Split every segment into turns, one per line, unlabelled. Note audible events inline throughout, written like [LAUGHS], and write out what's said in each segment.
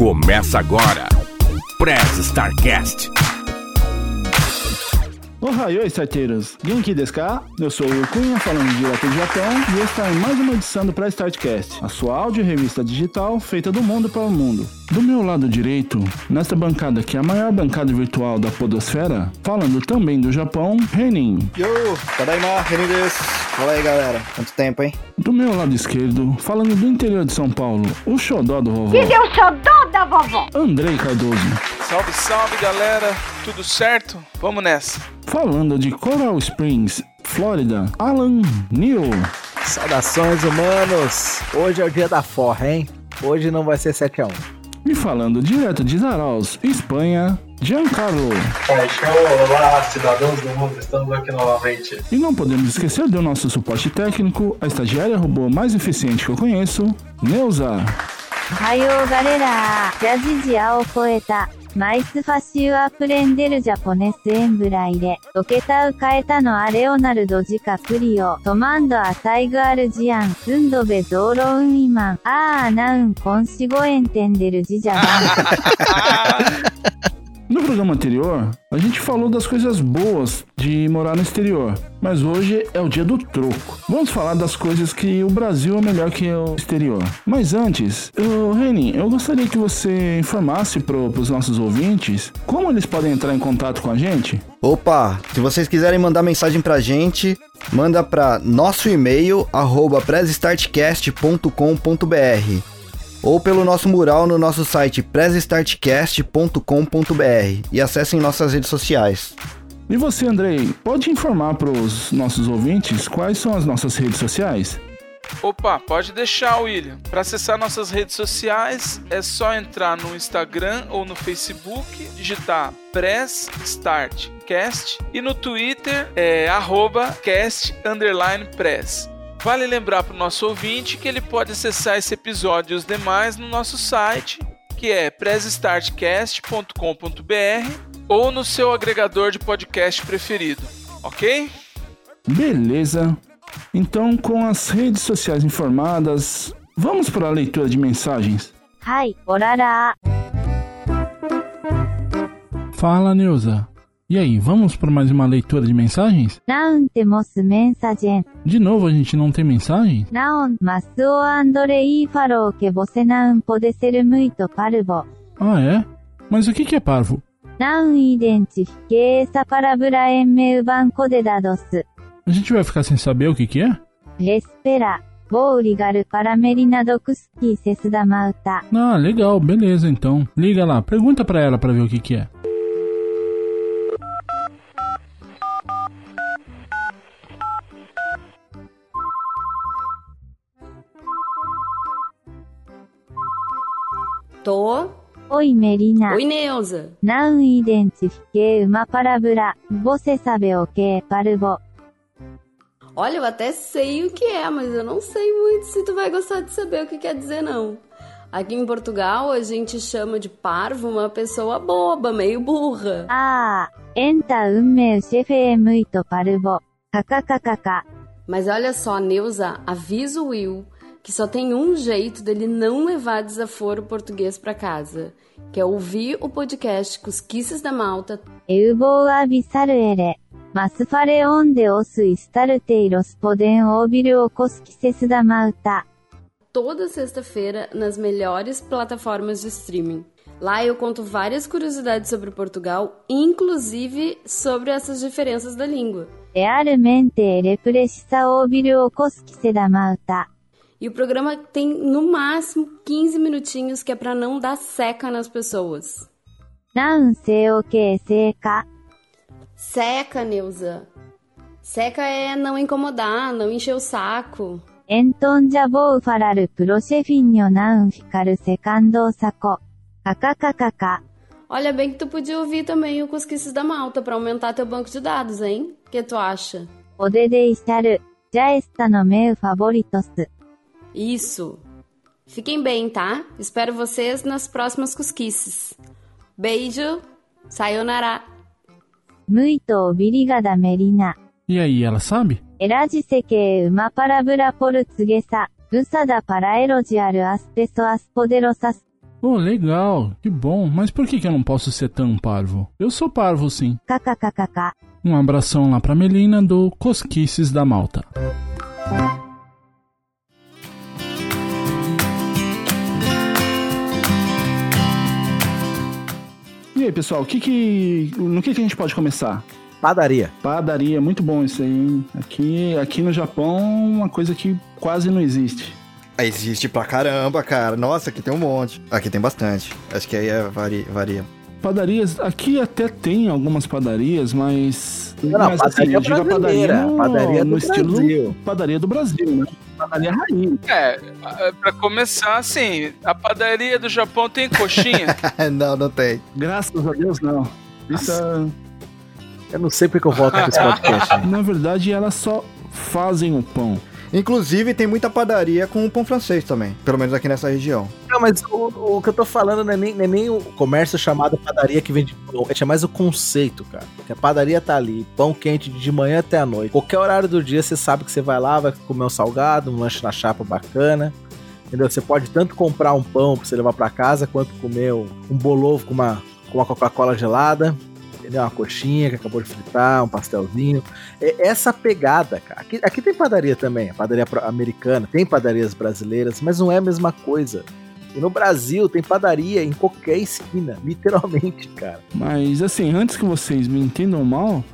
Começa agora. Press Starcast.
Ohayou, starteiros! Genki desu ka? Eu sou o Cunha, falando direto do Japão, e esta é mais uma edição do Press Startcast, a sua áudio revista digital feita do mundo para o mundo. Do meu lado direito, nesta bancada que é a maior bancada virtual da podosfera, falando também do Japão, Renin.
Yo, tadaima, Renin desu. Fala aí, galera. Quanto tempo, hein?
Do meu lado esquerdo, falando do interior de São Paulo, o xodó do vovó,
Que é o xodó da vovó?
Andrei Cardoso.
Salve, salve galera, tudo certo? Vamos nessa.
Falando de Coral Springs, Flórida, Alan Neal.
Saudações, humanos. Hoje é o dia da forra, hein? Hoje não vai ser 7x1.
E falando direto de Zaraus, Espanha, Giancarlo.
É, Paixão, olá, cidadãos do mundo, estamos aqui novamente.
E não podemos esquecer do nosso suporte técnico, a estagiária robô mais eficiente que eu conheço, Neuza.
Raio, galera! Jazz de poeta. マイスファシュアプレンデルジャポネスエンブライレ。ロケタウカエタノアレオナルドジカプリオ。トマンドアサイグアルジアン。スンドベゾーロウンイマン。アーアナウンコンシゴエンテンデルジジャバン。[LAUGHS]
No programa anterior, a gente falou das coisas boas de morar no exterior, mas hoje é o dia do troco. Vamos falar das coisas que o Brasil é melhor que o exterior. Mas antes, eu, Reni, eu gostaria que você informasse para os nossos ouvintes como eles podem entrar em contato com a gente.
Opa, se vocês quiserem mandar mensagem pra gente, manda pra nosso e-mail, arroba ou pelo nosso mural no nosso site pressstartcast.com.br e acessem nossas redes sociais.
E você, Andrei, pode informar para os nossos ouvintes quais são as nossas redes sociais?
Opa, pode deixar, William. Para acessar nossas redes sociais, é só entrar no Instagram ou no Facebook, digitar Press Start Cast e no Twitter é arroba cast underline press. Vale lembrar para o nosso ouvinte que ele pode acessar esse episódio e os demais no nosso site, que é presstartcast.com.br ou no seu agregador de podcast preferido, ok?
Beleza. Então, com as redes sociais informadas, vamos para a leitura de mensagens.
Hi, orará.
Fala, Nilza! E aí, vamos para mais uma leitura de mensagens?
Não temos mensagem.
De novo a gente não tem mensagem?
Não, mas o Andrei falou que você não pode ser muito parvo.
Ah, é? Mas o que, que é parvo?
Não identifiquei essa palavra em meu banco de dados.
A gente vai ficar sem saber o que, que é?
Espera. Vou ligar para Merina Dokuski Sesdamauta.
Ah, legal, beleza então. Liga lá, pergunta para ela para ver o que, que é.
Tô.
Oi, Merina.
Oi, Neuza.
Não identifiquei uma palavra. Você sabe o que é parvo?
Olha, eu até sei o que é, mas eu não sei muito se tu vai gostar de saber o que quer dizer, não. Aqui em Portugal, a gente chama de parvo uma pessoa boba, meio burra.
Ah, então meu chefe é muito parvo. KKKKK.
Mas olha só, Neuza, avisa o Will que só tem um jeito dele não levar desaforo português para casa, que é ouvir o podcast Cusquices da Malta.
Eu vou avisar ele. Mas fare onde os estarteiros podem ouvir o Cusquices da Malta.
Toda sexta-feira nas melhores plataformas de streaming. Lá eu conto várias curiosidades sobre Portugal, inclusive sobre essas diferenças da língua.
Realmente ele precisa ouvir o Cosquise da Malta.
E o programa tem no máximo 15 minutinhos que é para não dar seca nas pessoas.
Não sei o que seca.
Seca, Neuza. Seca é não incomodar, não encher o saco.
Então já vou falar pro chefinho não ficar secando o saco. KKKK.
Olha bem que tu podia ouvir também o Cusquices da Malta para aumentar teu banco de dados, hein? O que tu acha?
Poder estar. Já está no meu favorito.
Isso. Fiquem bem, tá? Espero vocês nas próximas cosquices. Beijo. Sayonara.
Muito obrigada, Merina.
E aí, ela sabe?
Erajiseke uma palavra portuguesa usada para elogiar as pessoas poderosas.
Oh, legal, que bom. Mas por que, que eu não posso ser tão parvo? Eu sou parvo, sim.
KKKKK.
Um abração lá pra Melina do Cosquices da Malta. E aí, pessoal, o que que, no que, que a gente pode começar?
Padaria.
Padaria, muito bom isso aí, hein? Aqui, aqui no Japão, uma coisa que quase não existe.
Existe pra caramba, cara. Nossa, aqui tem um monte. Aqui tem bastante. Acho que aí é, varia. varia.
Padarias, aqui até tem algumas padarias, mas.
Não, não,
mas, assim,
padaria
eu digo a
brasileira,
no,
padaria
no estilo
Brasil.
padaria do Brasil, né? Padaria raiz.
É, pra começar, assim, a padaria do Japão tem coxinha. [LAUGHS]
não, não tem.
Graças a Deus, não. Isso é-
Eu não sei porque eu volto com esse [LAUGHS] podcast.
na verdade, elas só fazem o pão.
Inclusive, tem muita padaria com pão francês também. Pelo menos aqui nessa região.
Não, mas o, o que eu tô falando não é, nem, não é nem o comércio chamado padaria que vende pão. É mais o conceito, cara. Que a padaria tá ali, pão quente de manhã até a noite. Qualquer horário do dia, você sabe que você vai lá, vai comer um salgado, um lanche na chapa bacana. Entendeu? Você pode tanto comprar um pão pra você levar pra casa, quanto comer um bolovo com uma, com uma Coca-Cola gelada. Entendeu? Uma coxinha que acabou de fritar, um pastelzinho. É essa pegada, cara. Aqui, aqui tem padaria também, padaria americana, tem padarias brasileiras, mas não é a mesma coisa. E no Brasil tem padaria em qualquer esquina, [LAUGHS] literalmente, cara.
Mas assim, antes que vocês me entendam mal,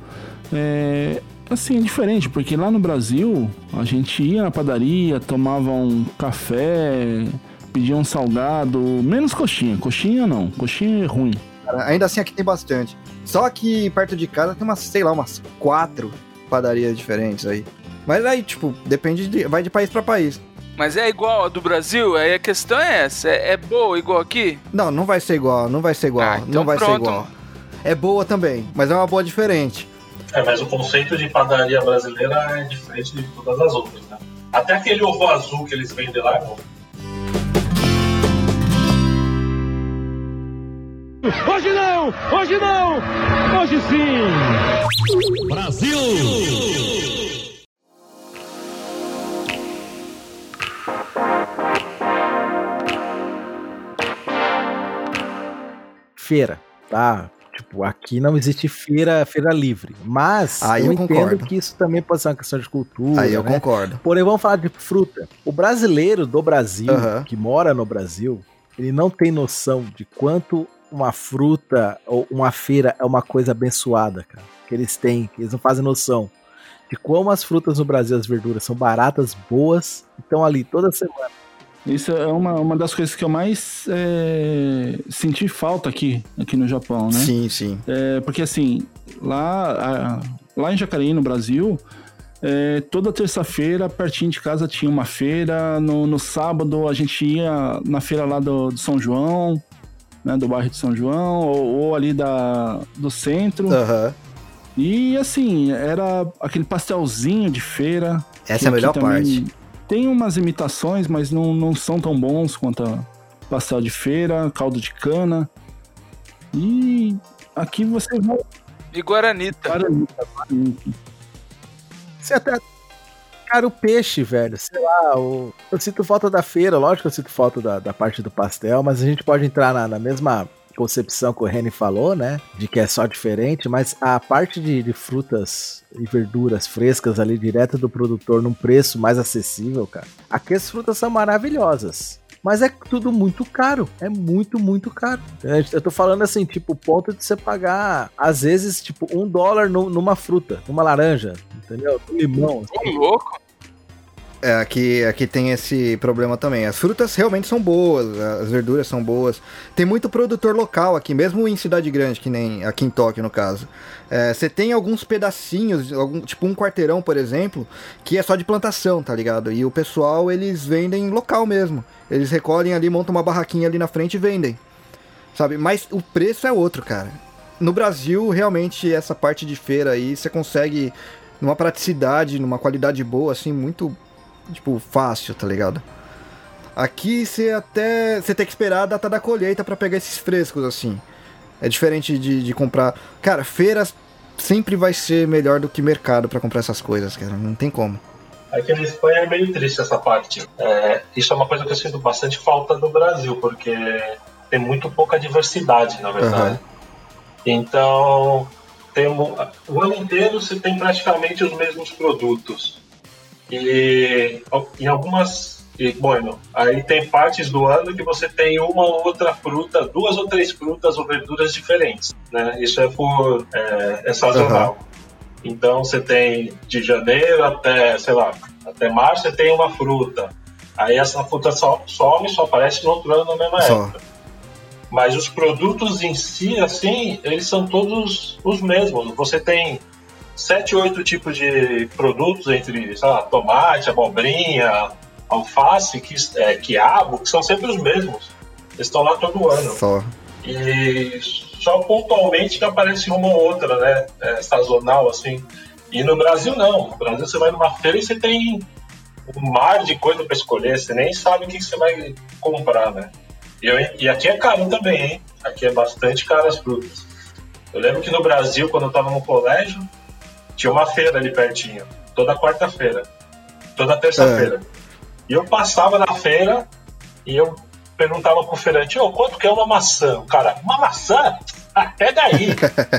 é. Assim, é diferente, porque lá no Brasil a gente ia na padaria, tomava um café, pedia um salgado, menos coxinha. Coxinha não, coxinha é ruim.
Cara, Ainda assim, aqui tem bastante. Só que perto de casa tem umas, sei lá, umas quatro padarias diferentes aí. Mas aí, tipo, depende de. Vai de país pra país.
Mas é igual a do Brasil? Aí a questão é essa. É, é boa igual aqui?
Não, não vai ser igual, não vai ser igual.
Ah, então
não vai ser
pronto.
igual. É boa também, mas é uma boa diferente.
É, mas o conceito de padaria brasileira é diferente de todas as outras, né? Até aquele ovo azul que eles vendem lá, não.
Hoje não! Hoje não! Hoje sim! Brasil!
Feira, tá? Tipo, aqui não existe feira, feira livre. Mas
Aí
eu,
eu
entendo
concordo.
que isso também pode ser uma questão de cultura.
aí eu
né?
concordo.
Porém, vamos falar de fruta. O brasileiro do Brasil,
Aham.
que mora no Brasil, ele não tem noção de quanto uma fruta ou uma feira é uma coisa abençoada, cara. Que eles têm, que eles não fazem noção de como as frutas no Brasil, as verduras, são baratas, boas, e estão ali toda semana.
Isso é uma, uma das coisas que eu mais é, senti falta aqui, aqui no Japão, né?
Sim, sim.
É, porque assim, lá, a- lá em Jacareí, no Brasil, é, toda terça-feira, pertinho de casa, tinha uma feira. No, no sábado, a gente ia na feira lá do, do São João, né, do bairro de São João, ou, ou ali da, do centro.
Aham.
E assim, era aquele pastelzinho de feira.
Essa
que
é a melhor parte.
Tem umas imitações, mas não, não são tão bons quanto a pastel de feira, caldo de cana. E aqui você vai
E Guaranita.
para
Você até. Cara, o peixe, velho, sei lá, o... eu sinto falta da feira, lógico que eu sinto falta da, da parte do pastel, mas a gente pode entrar na, na mesma concepção que o Reni falou, né? De que é só diferente, mas a parte de, de frutas e verduras frescas ali, direto do produtor, num preço mais acessível, cara. Aqui as frutas são maravilhosas. Mas é tudo muito caro. É muito, muito caro. Eu tô falando assim, tipo, ponto de você pagar, às vezes, tipo, um dólar nu- numa fruta, numa laranja, entendeu? Limão.
Ô, louco.
É, aqui, aqui tem esse problema também. As frutas realmente são boas, as verduras são boas. Tem muito produtor local aqui, mesmo em cidade grande, que nem aqui em Tóquio, no caso. É, Você tem alguns pedacinhos, algum, tipo um quarteirão, por exemplo, que é só de plantação, tá ligado? E o pessoal, eles vendem local mesmo. Eles recolhem ali, montam uma barraquinha ali na frente e vendem. Sabe? Mas o preço é outro, cara. No Brasil, realmente, essa parte de feira aí, você consegue numa praticidade, numa qualidade boa, assim, muito tipo, fácil, tá ligado? Aqui você até. Você tem que esperar a data da colheita pra pegar esses frescos, assim. É diferente de, de comprar. Cara, feiras sempre vai ser melhor do que mercado pra comprar essas coisas, cara. Não tem como.
Aqui na Espanha é meio triste essa parte. É, isso é uma coisa que eu sinto bastante falta do Brasil, porque tem muito pouca diversidade, na verdade. Então, tem o ano inteiro você tem praticamente os mesmos produtos. E em algumas. E, bueno, aí tem partes do ano que você tem uma ou outra fruta, duas ou três frutas ou verduras diferentes. Né? Isso é por. É, é sazonal. Então você tem de janeiro até, sei lá, até março você tem uma fruta. Aí essa fruta só, some, só aparece no outro ano na mesma
Só.
época. Mas os produtos em si, assim, eles são todos os mesmos. Você tem sete, oito tipos de produtos entre, sei lá, tomate, abobrinha, alface, que, é, quiabo, que são sempre os mesmos. Eles estão lá todo ano.
Só.
E só pontualmente que aparece uma ou outra, né? É, sazonal, assim. E no Brasil, não. No Brasil, você vai numa feira e você tem um mar de coisa para escolher. Você nem sabe o que você vai comprar, né? E, eu- e aqui é caro também, hein? Aqui é bastante caro as frutas. Eu lembro que no Brasil, quando eu estava no colégio, tinha uma feira ali pertinho. Toda quarta-feira. Toda terça-feira. E eu passava na feira e eu perguntava pro feirante, ô, quanto que é uma maçã? O cara, uma maçã? Ah, pega aí.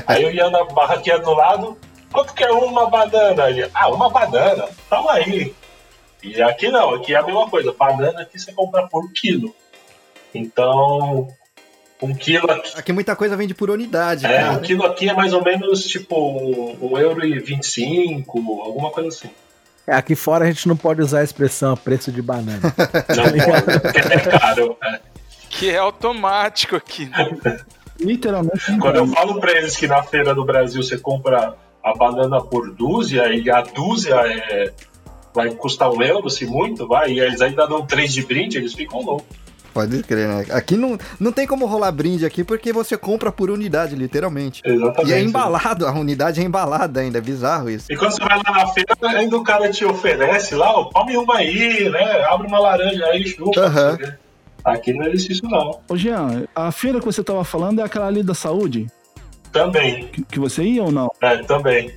aí eu ia na barraquinha do lado, quanto que é uma banana? Ele, ah, uma banana, toma aí. E aqui não, aqui é a mesma coisa. Banana aqui você compra por quilo. Então, um quilo aqui.
Aqui muita coisa vende por unidade,
É,
cara.
um quilo aqui é mais ou menos tipo um euro e 25, alguma coisa assim.
É, aqui fora a gente não pode usar a expressão preço de banana. [LAUGHS]
Não pode, porque é caro. é.
Que é automático aqui. Né?
Literalmente.
Quando eu falo pra eles que na feira do Brasil você compra a banana por dúzia e a dúzia é, vai custar um euro, se muito, vai, e eles ainda dão três de brinde, eles ficam loucos.
Pode crer, né? Aqui não, não tem como rolar brinde aqui porque você compra por unidade, literalmente.
Exatamente.
E é embalado, a unidade é embalada ainda, é bizarro isso.
E quando você vai lá na feira, ainda o cara te oferece lá, ó, come uma aí, né? Abre uma laranja aí, chupa.
Aham.
quê. Aqui não existe isso, não.
Ô, Jean, a feira que você tava falando é aquela ali da saúde?
Também,
Que, que você ia ou não?
é, também.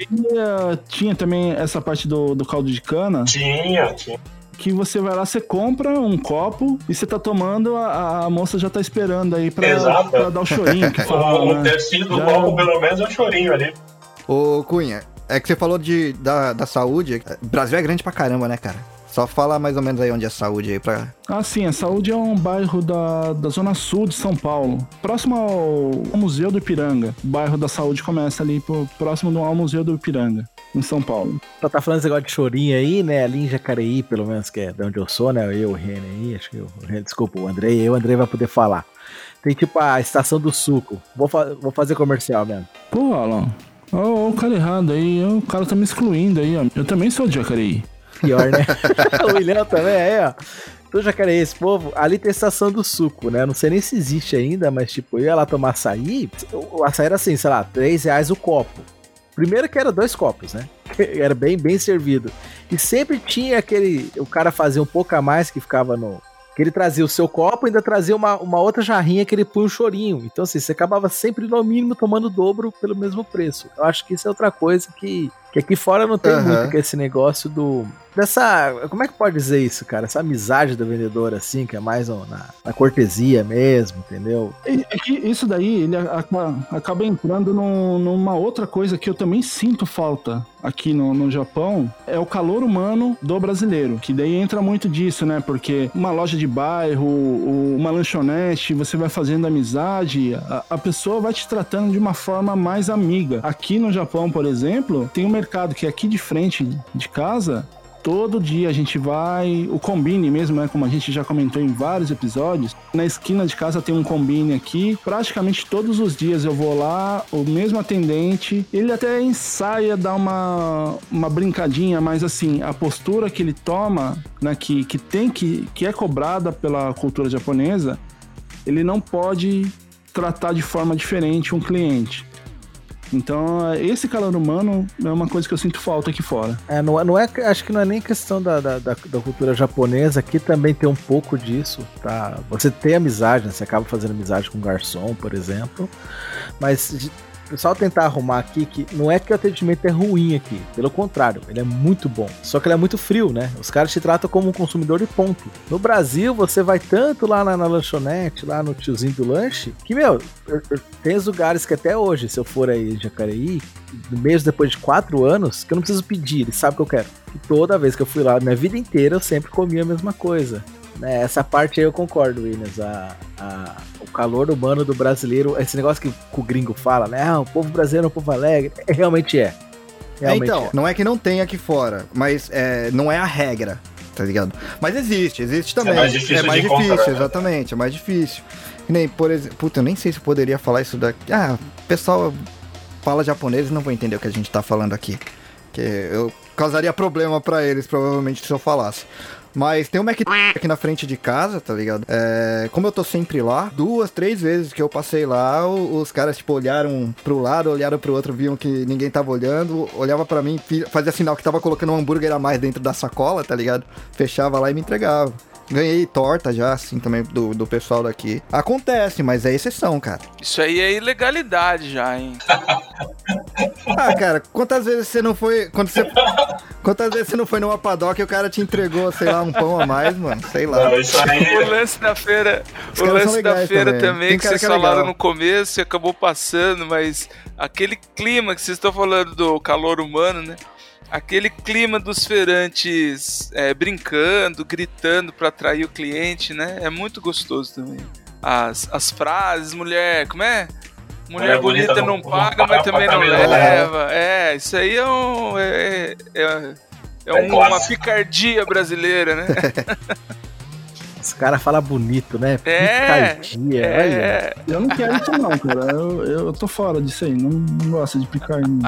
E, eh, tinha também essa parte do, do caldo de cana,
Tinha, tinha.
Que você vai lá, você compra um copo e você tá tomando, a, a moça já tá esperando aí pra,
Exato.
pra dar o chorinho que [LAUGHS] fala,
um
né?
do
Já-
copo, pelo menos, é um chorinho ali.
Ô, Cunha, é que você falou de, da, da saúde. O Brasil é grande pra caramba, né, cara? Só fala mais ou menos aí onde é a saúde aí pra.
Ah, sim, a Saúde é um bairro da, da Zona Sul de São Paulo, próximo ao, Museu do Ipiranga. O bairro da Saúde começa ali por- próximo do- ao Museu do Ipiranga, em São Paulo.
Só tá falando esse negócio de chorinho aí, né? Ali em Jacareí, pelo menos, que é de onde eu sou, né? Eu, o Rene aí, acho que o Rene, desculpa, o Andrei, eu, o Andrei vai poder falar. Tem tipo a estação do suco. Vou, fa- vou fazer comercial mesmo.
Pô, Alan, ó, ó o cara errado aí, o cara tá me excluindo aí, ó. Eu também sou de Jacareí.
Pior, né? [LAUGHS] o William também, aí, ó. Do Jacareí, esse povo, ali tem a estação do suco, né? Não sei nem se existe ainda, mas tipo, eu ia lá tomar açaí, o açaí era assim, sei lá, 3 reais o copo. Primeiro que era dois copos, né? [LAUGHS] Era bem, bem servido. E sempre tinha aquele. O cara fazia um pouco a mais que ficava no. Que ele trazia o seu copo e ainda trazia uma, uma outra jarrinha que ele punha um chorinho. Então, assim, você acabava sempre, no mínimo, tomando o dobro pelo mesmo preço. Eu acho que isso é outra coisa que, que aqui fora não tem
Aham.
muito, que é esse negócio do. Dessa. Como é que pode dizer isso, cara? Essa amizade do vendedor, assim, que é mais na, na cortesia mesmo, entendeu?
É que isso daí, ele acaba, acaba entrando num- numa outra coisa que eu também sinto falta aqui no, no Japão, é o calor humano do brasileiro, que daí entra muito disso, né? Porque uma loja de bairro, uma lanchonete, você vai fazendo amizade, a, a pessoa vai te tratando de uma forma mais amiga. Aqui no Japão, por exemplo, tem um mercado que é aqui de frente de casa, Todo dia a gente vai, o combine mesmo, né? Como a gente já comentou em vários episódios. Na esquina de casa tem um combine aqui. Praticamente todos os dias eu vou lá, o mesmo atendente. Ele até ensaia dar uma, uma brincadinha, mas assim, a postura que ele toma, né? Que, que tem que, que é cobrada pela cultura japonesa, ele não pode tratar de forma diferente um cliente. Então, esse calor humano é uma coisa que eu sinto falta aqui fora.
É, não, é- não é, acho que não é nem questão da, da, da- da cultura japonesa, aqui também tem um pouco disso, tá? Você tem amizade, né? Você acaba fazendo amizade com um garçom, por exemplo, mas pessoal tentar arrumar aqui que não é que o atendimento é ruim aqui, pelo contrário, ele é muito bom. Só que ele é muito frio, né? Os caras te tratam como um consumidor de ponto. No Brasil, você vai tanto lá na, na lanchonete, lá no tiozinho do lanche, que, meu, eu- eu- tem os lugares que até hoje, se eu for aí em Jacareí, mesmo depois de quatro anos, que eu não preciso pedir, ele sabe o que eu quero. E toda vez que eu fui lá, minha vida inteira, eu sempre comia a mesma coisa. Né, essa parte aí eu concordo, Williams. A, a- calor humano do brasileiro, esse negócio que, o gringo fala, né? Ah, o povo brasileiro é um povo alegre. É, realmente é.
É,
Realmente
então,
é.
não é que não tem aqui fora, mas é, não é a regra, tá ligado? Mas existe, existe também.
mais difícil
É mais
de
difícil,
encontrar, né?
exatamente, é mais difícil. Nem, por exemplo, puta, eu nem sei se eu poderia falar isso daqui. Ah, o pessoal fala japonês e não vou entender o que a gente tá falando aqui. Que eu causaria problema pra eles, provavelmente, se eu falasse. Mas tem um McDonald's aqui na frente de casa, tá ligado? É, como eu tô sempre lá, duas, três vezes que eu passei lá, os caras, tipo, olharam pro lado, olharam pro outro, viam que ninguém tava olhando, olhava pra mim, fazia sinal que tava colocando um hambúrguer a mais dentro da sacola, tá ligado? Fechava lá e me entregava. Ganhei torta já, assim, também do, do pessoal daqui. Acontece, mas é exceção, cara.
Isso aí é ilegalidade já, hein? [LAUGHS]
Ah, cara, quantas vezes você não foi. Quando você, quantas vezes você não foi numa padoca e o cara te entregou, sei lá, um pão a mais, mano? Sei lá.
Não, isso
O lance da feira,
Os
o lance da feira
também.
também,
Tem
que vocês
que é
falaram no começo e acabou passando, mas aquele clima que vocês estão falando do calor humano, né? Aquele clima dos feirantes é, brincando, gritando pra atrair o cliente, né? É muito gostoso também. As, as frases, mulher, como é? Mulher, bonita, não paga, mas também não leva. É, isso aí é um. É, é, é
É
uma picardia brasileira, né? [LAUGHS]
Os caras falam bonito, né?
É,
Picardia, olha.
É,
Eu não quero isso não, cara. Eu, eu tô fora disso aí. Não, não gosto de picar em...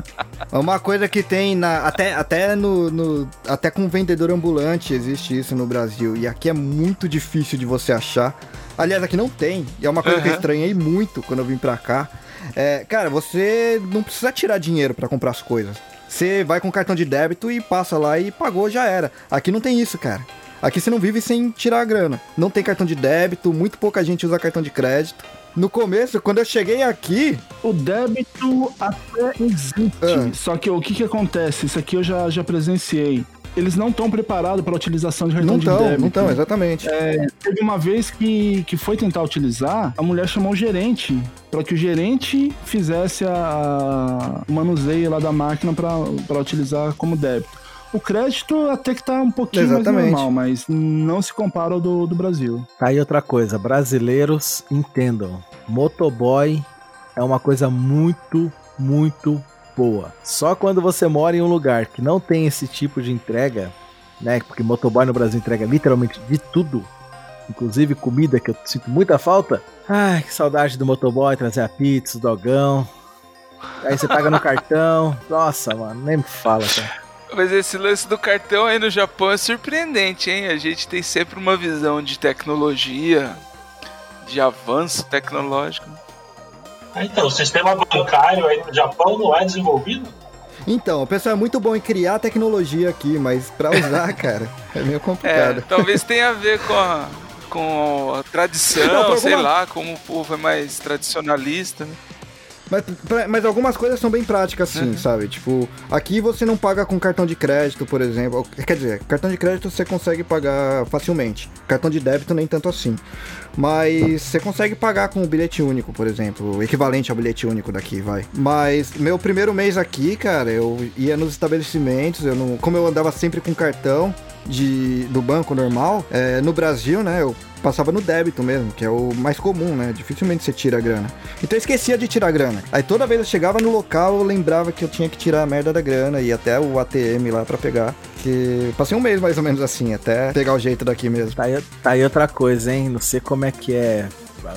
Uma coisa que tem na. Até, até no, no- Até com vendedor ambulante existe isso no Brasil. E aqui é muito difícil de você achar. Aliás, aqui não tem. E é uma coisa que eu estranhei muito quando eu vim pra cá. É, cara, você não precisa tirar dinheiro pra comprar as coisas. Você vai com cartão de débito e passa lá e pagou, já era. Aqui não tem isso, cara. Aqui você não vive sem tirar a grana. Não tem cartão de débito, muito pouca gente usa cartão de crédito. No começo, quando eu cheguei aqui,
O débito até existe.
Ah.
Só que o que que acontece? Isso aqui eu já, já presenciei. Eles não estão preparados para a utilização de cartão
não
de
estão,
débito.
não estão, exatamente.
Teve uma vez que, que foi tentar utilizar, a mulher chamou o gerente para que o gerente fizesse a o manuseio lá da máquina para utilizar como débito. O crédito até que tá um pouquinho
Exatamente.
mais normal, mas não se compara ao do, do Brasil.
Tá aí outra coisa, brasileiros entendam. Motoboy é uma coisa muito, muito boa. Só quando você mora em um lugar que não tem esse tipo de entrega, né? Porque motoboy no Brasil entrega literalmente de tudo, inclusive comida que eu sinto muita falta. Ai, que saudade do motoboy trazer a pizza, o dogão. Aí você paga no [LAUGHS] cartão. Nossa, mano, nem me fala, cara.
Mas esse lance do cartão aí no Japão é surpreendente, hein? A gente tem sempre uma visão de tecnologia, de avanço tecnológico.
Ah, Então, o sistema bancário aí no Japão não é desenvolvido?
Então, o pessoal é muito bom em criar tecnologia aqui, mas pra usar, [LAUGHS] cara, é meio
É,
complicado.
talvez tenha a ver com a, com a tradição,
Não, por
sei
alguma-
lá, como o povo é mais tradicionalista. Né?
Mas, mas algumas coisas são bem práticas, sim,
Uhum.
sabe? Tipo, aqui você não paga com cartão de crédito, por exemplo. Quer dizer, cartão de crédito você consegue pagar facilmente. Cartão de débito nem tanto assim. Mas você consegue pagar com o bilhete único, por exemplo, equivalente ao bilhete único daqui, vai. Mas meu primeiro mês aqui, cara, eu ia nos estabelecimentos, eu não, como eu andava sempre com cartão de, do banco normal, é, no Brasil, né, eu passava no débito mesmo, que é o mais comum, né? Dificilmente você tira a grana. Então eu esquecia de tirar a grana. Aí toda vez eu chegava no local, eu lembrava que eu tinha que tirar a merda da grana e até o ATM lá pra pegar. Que passei um mês mais ou menos assim, até pegar o jeito daqui mesmo.
Tá aí, tá aí outra coisa, hein? Não sei como é que é.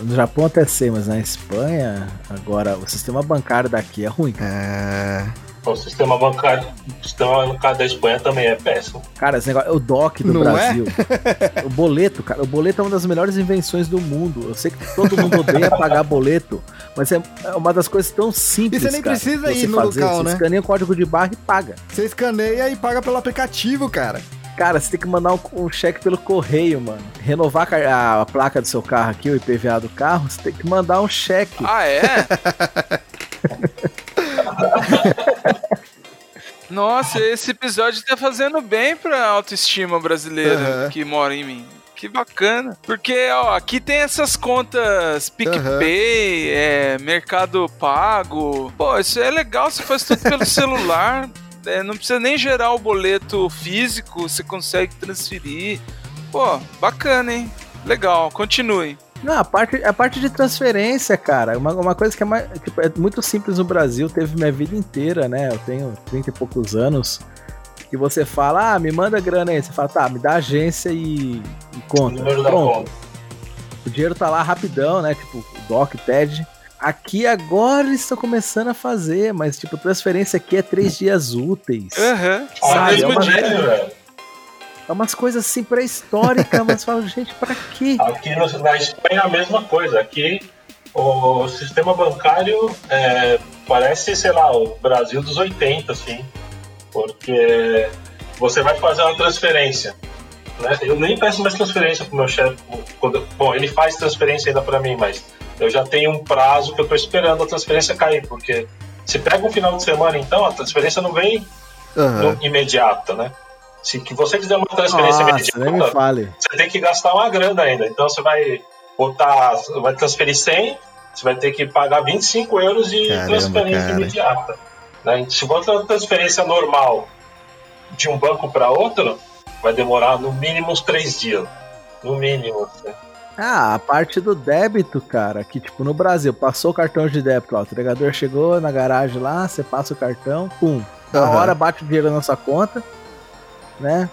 No Japão até sei, mas na Espanha, agora o sistema bancário daqui é ruim.
É.
O sistema bancário, o sistema bancário da Espanha também é péssimo.
Cara, esse negócio, o DOC do
Não
Brasil. [LAUGHS] O boleto, cara. O boleto é uma das melhores invenções do mundo. Eu sei que todo mundo odeia pagar boleto, mas é é uma das coisas tão simples.
E você nem
cara,
precisa
você
ir no
fazer.
local,
você
né?
escaneia o código de barra e paga.
Você escaneia e paga pelo aplicativo, cara.
Cara, você tem que mandar um, um cheque pelo correio, mano. Renovar a, a placa do seu carro aqui, o IPVA do carro, você tem que mandar um cheque.
Ah, é? [LAUGHS] [LAUGHS] Nossa, esse episódio tá fazendo bem pra autoestima brasileira
Aham.
que mora em mim. Que bacana. Porque, ó, aqui tem essas contas PicPay, é, Mercado Pago. Pô, isso é legal, você faz tudo pelo [LAUGHS] celular. É, não precisa nem gerar o boleto físico, você consegue transferir. Pô, bacana, hein? Legal, continue.
Não, a parte, a parte de transferência, cara, uma, uma coisa que é, mais, tipo, é muito simples no Brasil, teve minha vida inteira, né? Eu tenho 30 e poucos anos. Que você fala, ah, me manda grana aí. Você fala, tá, me dá agência e, e conta. Pronto.
conta.
O dinheiro tá lá rapidão, né? Tipo, o DOC, TED. Aqui agora eles estão começando a fazer, mas tipo, transferência aqui é três dias úteis.
Aham,
Ah,
Sabe,
mesmo
é uma-
dia.
velho.
É umas coisas assim pré-históricas, mas fala, gente, pra quê?
Aqui no- na Espanha é a mesma coisa. Aqui o sistema bancário é, parece, sei lá, o Brasil dos 80, assim. Porque você vai fazer uma transferência. Né? Eu nem peço mais transferência pro meu chefe. quando- Bom, ele faz transferência ainda para mim, mas eu já tenho um prazo que eu tô esperando a transferência cair. Porque se pega um final de semana, então, a transferência não vem no- imediata, né? Se que você quiser uma transferência
Nossa,
imediata, você tem que gastar uma grana ainda. Então você vai botar, vai transferir 100, você vai ter que pagar 25 euros de
Caramba,
transferência
cara.
imediata. Né? Se for uma transferência normal de um banco para outro, vai demorar no mínimo uns 3 dias. No mínimo. né?
Ah, a parte do débito, cara, que tipo, no Brasil, passou o cartão de débito lá, o entregador chegou na garagem lá, você passa o cartão, pum, na
Aham.
hora bate o dinheiro na sua conta, né?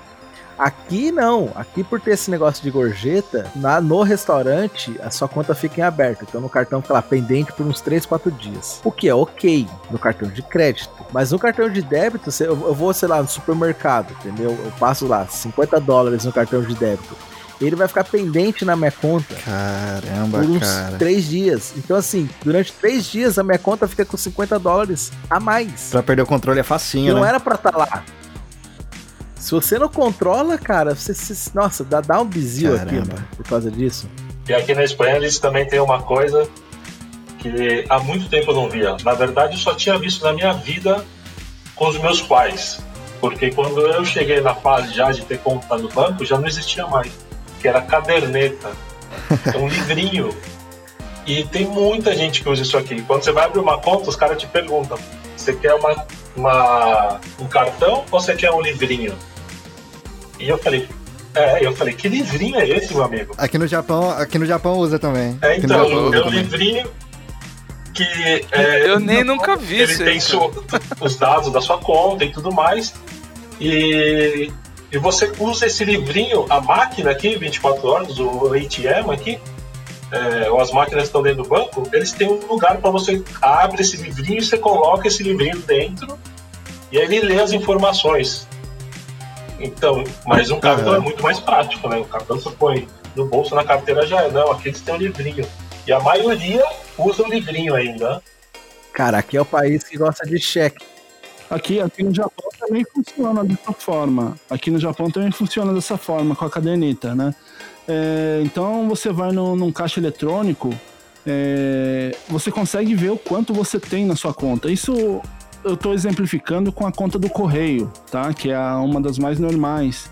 Aqui não, aqui por ter esse negócio de gorjeta, na, no restaurante a sua conta fica em aberto, então no cartão fica lá pendente por uns 3, 4 dias. O que é ok no cartão de crédito, mas no cartão de débito, se eu, eu vou, sei lá, no supermercado, entendeu? Eu passo lá 50 dólares no cartão de débito. Ele vai ficar pendente na minha conta
Caramba,
por uns
cara.
três dias. Então, assim, durante três dias a minha conta fica com 50 dólares a mais.
Pra perder o controle é facinho,
não
né?
era pra estar lá. Se você não controla, cara, você, você- nossa, dá, dá um bizil aqui, mano, por causa disso.
E aqui na Espanha eles também têm uma coisa que há muito tempo eu não via. Na verdade, eu só tinha visto na minha vida com os meus pais. Porque quando eu cheguei na fase já de ter conta no banco, já não existia mais. Que era caderneta. É um [LAUGHS] livrinho. E tem muita gente que usa isso aqui. Quando você vai abrir uma conta, os caras te perguntam: você quer uma, uma- um cartão ou você quer um livrinho? E eu falei, é, eu falei, que livrinho é esse, meu amigo?
Aqui no Japão, aqui no Japão usa também.
É,
Aqui no
então, é um
também.
livrinho que. é,
Eu nem nunca vi
ele
isso
tem
aí,
su- os dados da sua conta e tudo mais. E, e você usa esse livrinho, a máquina aqui, 24 horas, o ATM aqui, é, ou as máquinas que estão dentro do banco, eles têm um lugar para você abre esse livrinho e você coloca esse livrinho dentro e aí ele lê as informações. Então, mas um cartão é muito mais prático, né? O cartão você põe no bolso, na carteira já é. Não, aqui eles têm um livrinho. E a maioria usa o livrinho ainda.
Cara, aqui é o país que gosta de cheque.
Aqui, aqui no Japão também funciona dessa forma. Aqui no Japão também funciona dessa forma, com a caderneta, né? É, então você vai no, num caixa eletrônico, é, você consegue ver o quanto você tem na sua conta. Isso eu estou exemplificando com a conta do correio, tá? Que é uma das mais normais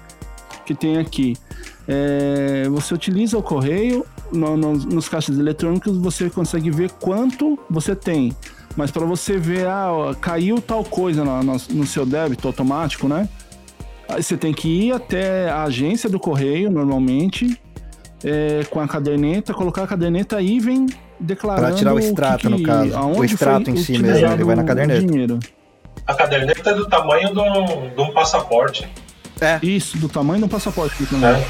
que tem aqui. É, você utiliza o correio, no- no- nos caixas eletrônicos você consegue ver quanto você tem. Mas para você ver, ah, caiu tal coisa no, no- no seu débito automático, né? Aí você tem que ir até a agência do correio, normalmente, é, com a caderneta, colocar a caderneta e vem declarando.
Pra tirar o extrato, no caso. O extrato em si mesmo, ele vai na caderneta.
dinheiro.
A caderneta é do tamanho de um, de um passaporte.
Isso, do tamanho do passaporte aqui também.
Né?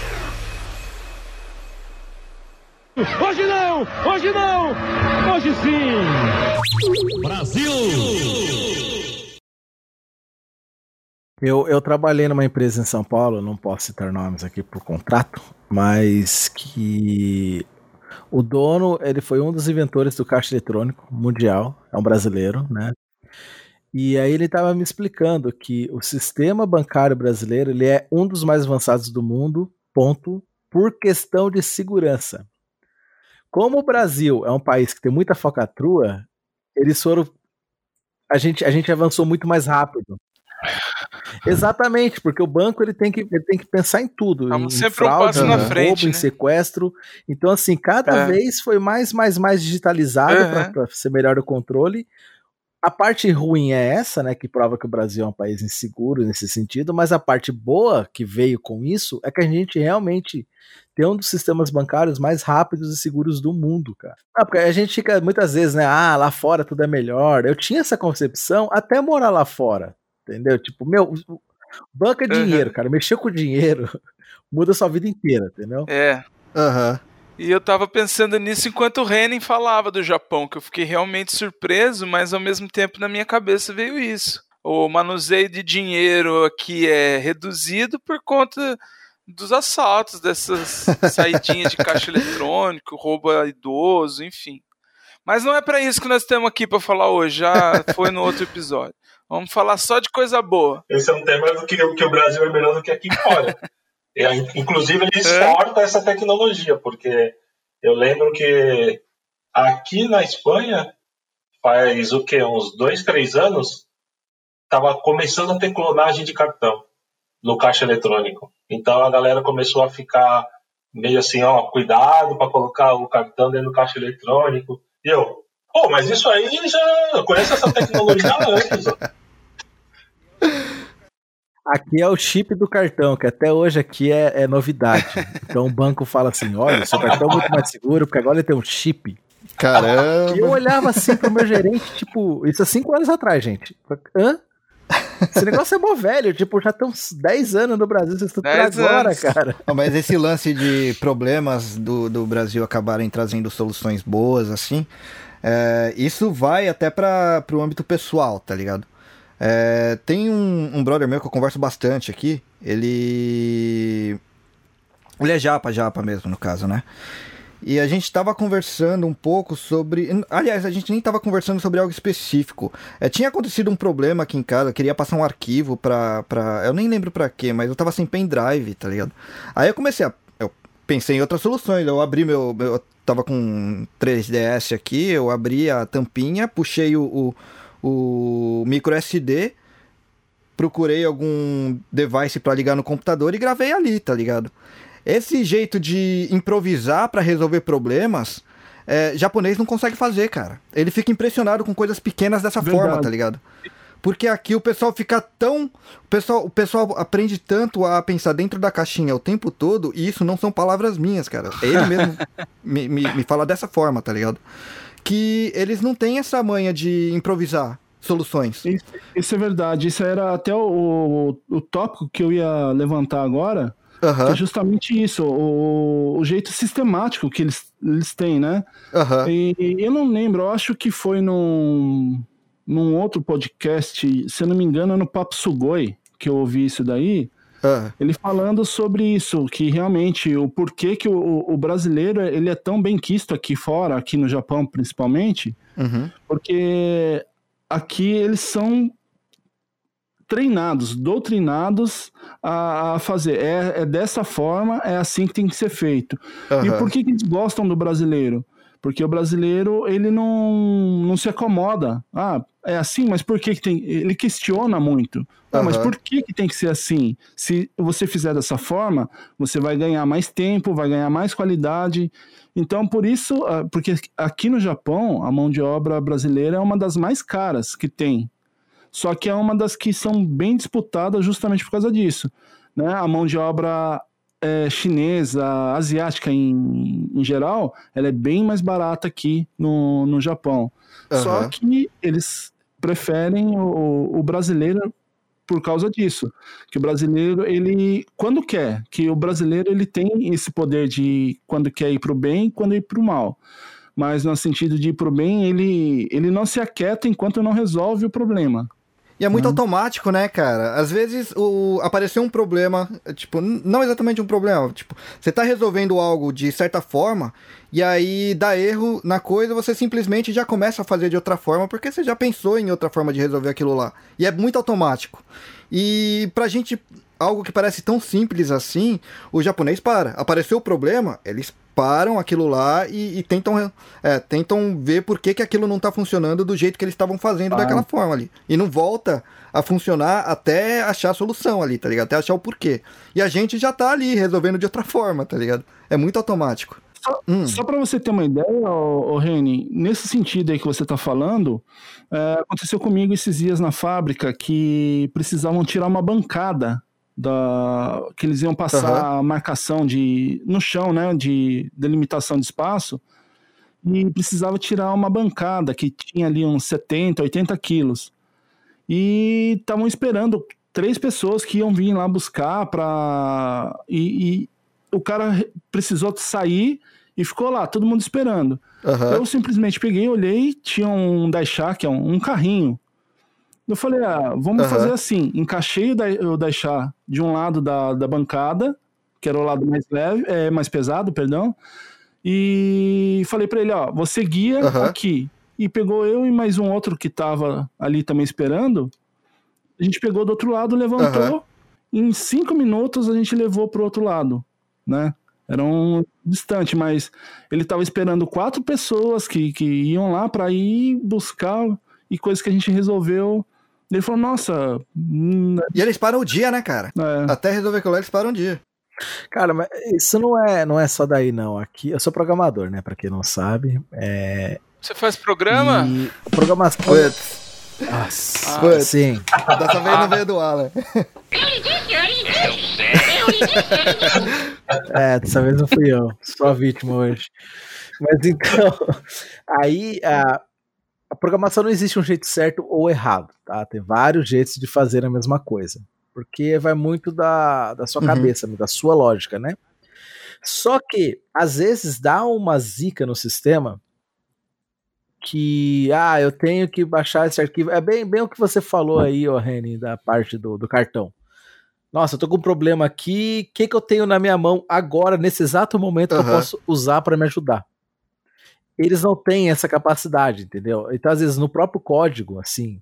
Hoje não! Hoje não! Hoje sim! Brasil!
Eu, eu trabalhei numa empresa em São Paulo, não posso citar nomes aqui por contrato, mas que o dono, ele foi um dos inventores do caixa eletrônico mundial, é um brasileiro, né? E aí ele estava me explicando que o sistema bancário brasileiro, ele é um dos mais avançados do mundo, ponto, por questão de segurança. Como o Brasil é um país que tem muita focatrua, eles foram a gente, a gente avançou muito mais rápido. Exatamente, porque o banco ele tem que, ele tem que pensar em tudo.
Estamos
em
sempre
fraude,
um passo
em
na
roubo,
frente,
em
né?
sequestro. Então, assim, cada
É.
vez foi mais, mais, mais digitalizado
Uhum.
para ser melhor o controle. A parte ruim é essa, né? Que prova que o Brasil é um país inseguro nesse sentido, mas a parte boa que veio com isso é que a gente realmente tem um dos sistemas bancários mais rápidos e seguros do mundo, cara. Ah, porque a gente fica muitas vezes, né? Ah, lá fora tudo é melhor. Eu tinha essa concepção até morar lá fora. Entendeu? Tipo, meu, é
Uhum.
dinheiro, cara. Mexer com dinheiro [LAUGHS] muda a sua vida inteira, entendeu?
É.
Aham.
E eu tava pensando nisso enquanto o Renan falava do Japão, que eu fiquei realmente surpreso, mas ao mesmo tempo na minha cabeça veio isso. O manuseio de dinheiro aqui é reduzido por conta dos assaltos, dessas saidinhas de caixa eletrônico, roubo a idoso, enfim. Mas não é pra isso que nós estamos aqui pra falar hoje, já foi no outro episódio. Vamos falar só de coisa boa.
Esse é um tema do que, que o Brasil é melhor do que aqui fora. E [LAUGHS] aí, inclusive, ele exporta essa tecnologia, porque eu lembro que aqui na Espanha, faz o quê? Uns dois, três anos, estava começando a ter clonagem de cartão no caixa eletrônico. Então a galera começou a ficar meio assim, ó, cuidado para colocar o cartão dentro do caixa eletrônico. E eu, pô, mas isso aí já eu conheço essa tecnologia antes. ó.
Aqui é o chip do cartão, que até hoje aqui é, é novidade. Então o banco fala assim: olha, seu cartão é muito mais seguro, porque agora ele tem um chip. E eu
Caramba.
olhava assim pro meu gerente, tipo, isso há cinco anos atrás, gente. Hã? Esse negócio é mó velho, tipo, já estão 10 anos no Brasil, vocês estão por
10
agora,
anos.
cara.
Não, mas esse lance de problemas do, do Brasil acabarem trazendo soluções boas, assim, é, isso vai até para o âmbito pessoal, tá ligado? É, tem um, um brother meu que eu converso bastante aqui, ele. Ele é japa, japa mesmo, no caso, né? E a gente tava conversando um pouco sobre. Aliás, a gente nem tava conversando sobre algo específico. É, tinha acontecido um problema aqui em casa, eu queria passar um arquivo pra, pra. Eu nem lembro pra quê, mas eu tava sem pendrive, tá ligado? Aí eu comecei a. Eu pensei em outras soluções. Eu abri meu. Eu tava com um 3DS aqui, eu abri a tampinha, puxei o, o, o micro SD, procurei algum device pra ligar no computador e gravei ali, tá ligado? Esse jeito de improvisar pra resolver problemas, é, japonês não consegue fazer, cara. Ele fica impressionado com coisas pequenas dessa
Verdade.
forma, tá ligado? Porque aqui o pessoal fica tão. O pessoal, o pessoal aprende tanto a pensar dentro da caixinha o tempo todo, e isso não são palavras minhas, cara. Ele mesmo [LAUGHS] me, me, me fala dessa forma, tá ligado? Que eles não têm essa manha de improvisar soluções.
Isso, isso é verdade. Isso era até o, o tópico que eu ia levantar agora.
Aham,
é justamente isso, o, o jeito sistemático que eles, eles têm, né?
aham.
E eu não lembro, eu acho que foi num, num outro podcast, se eu não me engano, no Papo Sugoi, que eu ouvi isso daí,
aham.
ele falando sobre isso, que realmente o porquê que o, o brasileiro ele é tão bem quisto aqui fora, aqui no Japão principalmente,
Uhum.
porque aqui eles são treinados, doutrinados a, a fazer. É, é dessa forma, é assim que tem que ser feito. E
aham.
por que, que eles gostam do brasileiro? Porque o brasileiro, ele não, não se acomoda. Ah, é assim, mas por que, que tem... Ele questiona muito. Ah, mas
Aham.
por que, que tem que ser assim? Se você fizer dessa forma, você vai ganhar mais tempo, vai ganhar mais qualidade. Então, por isso, ah, porque aqui no Japão, a mão de obra brasileira é uma das mais caras que tem. Só que é uma das que são bem disputadas justamente por causa disso. Né? A mão de obra é, chinesa, asiática em, em geral, ela é bem mais barata aqui no, no Japão. Só
Aham.
que eles preferem o, o brasileiro por causa disso. Que o brasileiro, ele, quando quer, que o brasileiro ele tem esse poder de quando quer ir para o bem, quando ir para o mal. Mas no sentido de ir para o bem, ele, ele não se aquieta enquanto não resolve o problema.
E é muito automático, né, cara? Às vezes o... apareceu um problema, tipo, não exatamente um problema, tipo, você tá resolvendo algo de certa forma, e aí dá erro na coisa, você simplesmente já começa a fazer de outra forma, porque você já pensou em outra forma de resolver aquilo lá. E é muito automático. E pra gente algo que parece tão simples assim, o japonês para. Apareceu o problema, eles param aquilo lá e, e tentam, é, tentam ver por que, que aquilo não tá funcionando do jeito que eles estavam fazendo
Ah.
daquela forma ali. E não volta a funcionar até achar a solução ali, tá ligado? Até achar o porquê. E a gente já tá ali resolvendo de outra forma, tá ligado? É muito automático. Hum.
Só para você ter uma ideia, ô, ô, Reni, nesse sentido aí que você está falando, é, aconteceu comigo esses dias na fábrica que precisavam tirar uma bancada da que eles iam passar a marcação de no chão, né, de delimitação de espaço e precisava tirar uma bancada que tinha ali uns 70, 80 quilos e estavam esperando três pessoas que iam vir lá buscar para e, e o cara re- precisou sair e ficou lá, todo mundo esperando.
Aham.
Eu simplesmente peguei, olhei, tinha um Daisha, que é um, um carrinho. Eu falei, ah, vamos
Aham.
fazer assim, encaixei o, Daisha de um lado da, da bancada, que era o lado mais leve, é, mais pesado, perdão, e falei pra ele, ó, você guia
Aham.
aqui. E pegou eu e mais um outro que tava ali também esperando, a gente pegou do outro lado, levantou,
Aham.
em cinco minutos a gente levou pro outro lado, né? Era um distante, mas ele tava esperando quatro pessoas que, que iam lá para ir buscar e coisas que a gente resolveu. Ele falou, nossa, hum,
E eles param o dia, né, cara?
é,
Até resolver aquilo eles param o dia.
Cara, mas isso não é, não é só daí, não. Aqui, eu sou programador, né? Pra quem não sabe. É,
Você faz programa?
E programação. Nossa,
Putz.
sim.
dessa vez não veio do Alan. [LAUGHS]
É, dessa vez não fui eu. Sou a vítima hoje. Mas então, [LAUGHS] aí a, a programação não existe um jeito certo ou errado, tá? Tem vários jeitos de fazer a mesma coisa. Porque vai muito da, da sua
Uhum.
cabeça, da sua lógica, né? Só que, às vezes, dá uma zica no sistema que, ah, eu tenho que baixar esse arquivo. É bem, bem o que você falou aí, ô Reni, da parte do, do cartão. Nossa, eu tô com um problema aqui. O que, que eu tenho na minha mão agora, nesse exato momento, que eu posso usar para me ajudar? Eles não têm essa capacidade, entendeu? Então, às vezes, no próprio código, assim,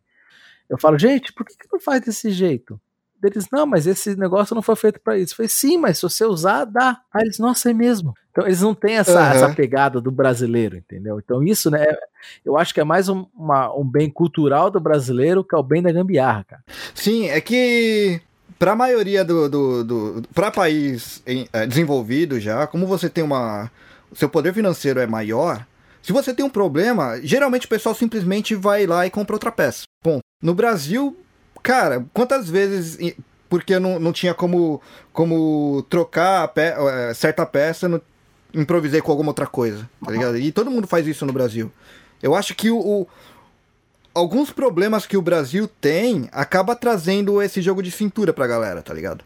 eu falo, gente, por que, que não faz desse jeito? Eles, não, mas esse negócio não foi feito para isso. Eu falei, sim, mas se você usar, dá. Aí eles, nossa, é mesmo. Então, eles não têm essa,
Aham.
essa pegada do brasileiro, entendeu? Então, isso, né, eu acho que é mais um, uma- um bem cultural do brasileiro que é o bem da gambiarra, cara.
Sim, é que pra maioria do. do, do pra país em- é, desenvolvido já, como você tem uma. Seu poder financeiro é maior. Se você tem um problema, geralmente o pessoal simplesmente vai lá e compra outra peça. Ponto. No Brasil, cara, quantas vezes. Porque não, não tinha como, como trocar a pe- eh, certa peça, não improvisei com alguma outra coisa, tá ligado? E todo mundo faz isso no Brasil. Eu acho que o- o, alguns problemas que o Brasil tem acaba trazendo esse jogo de cintura pra galera, tá ligado?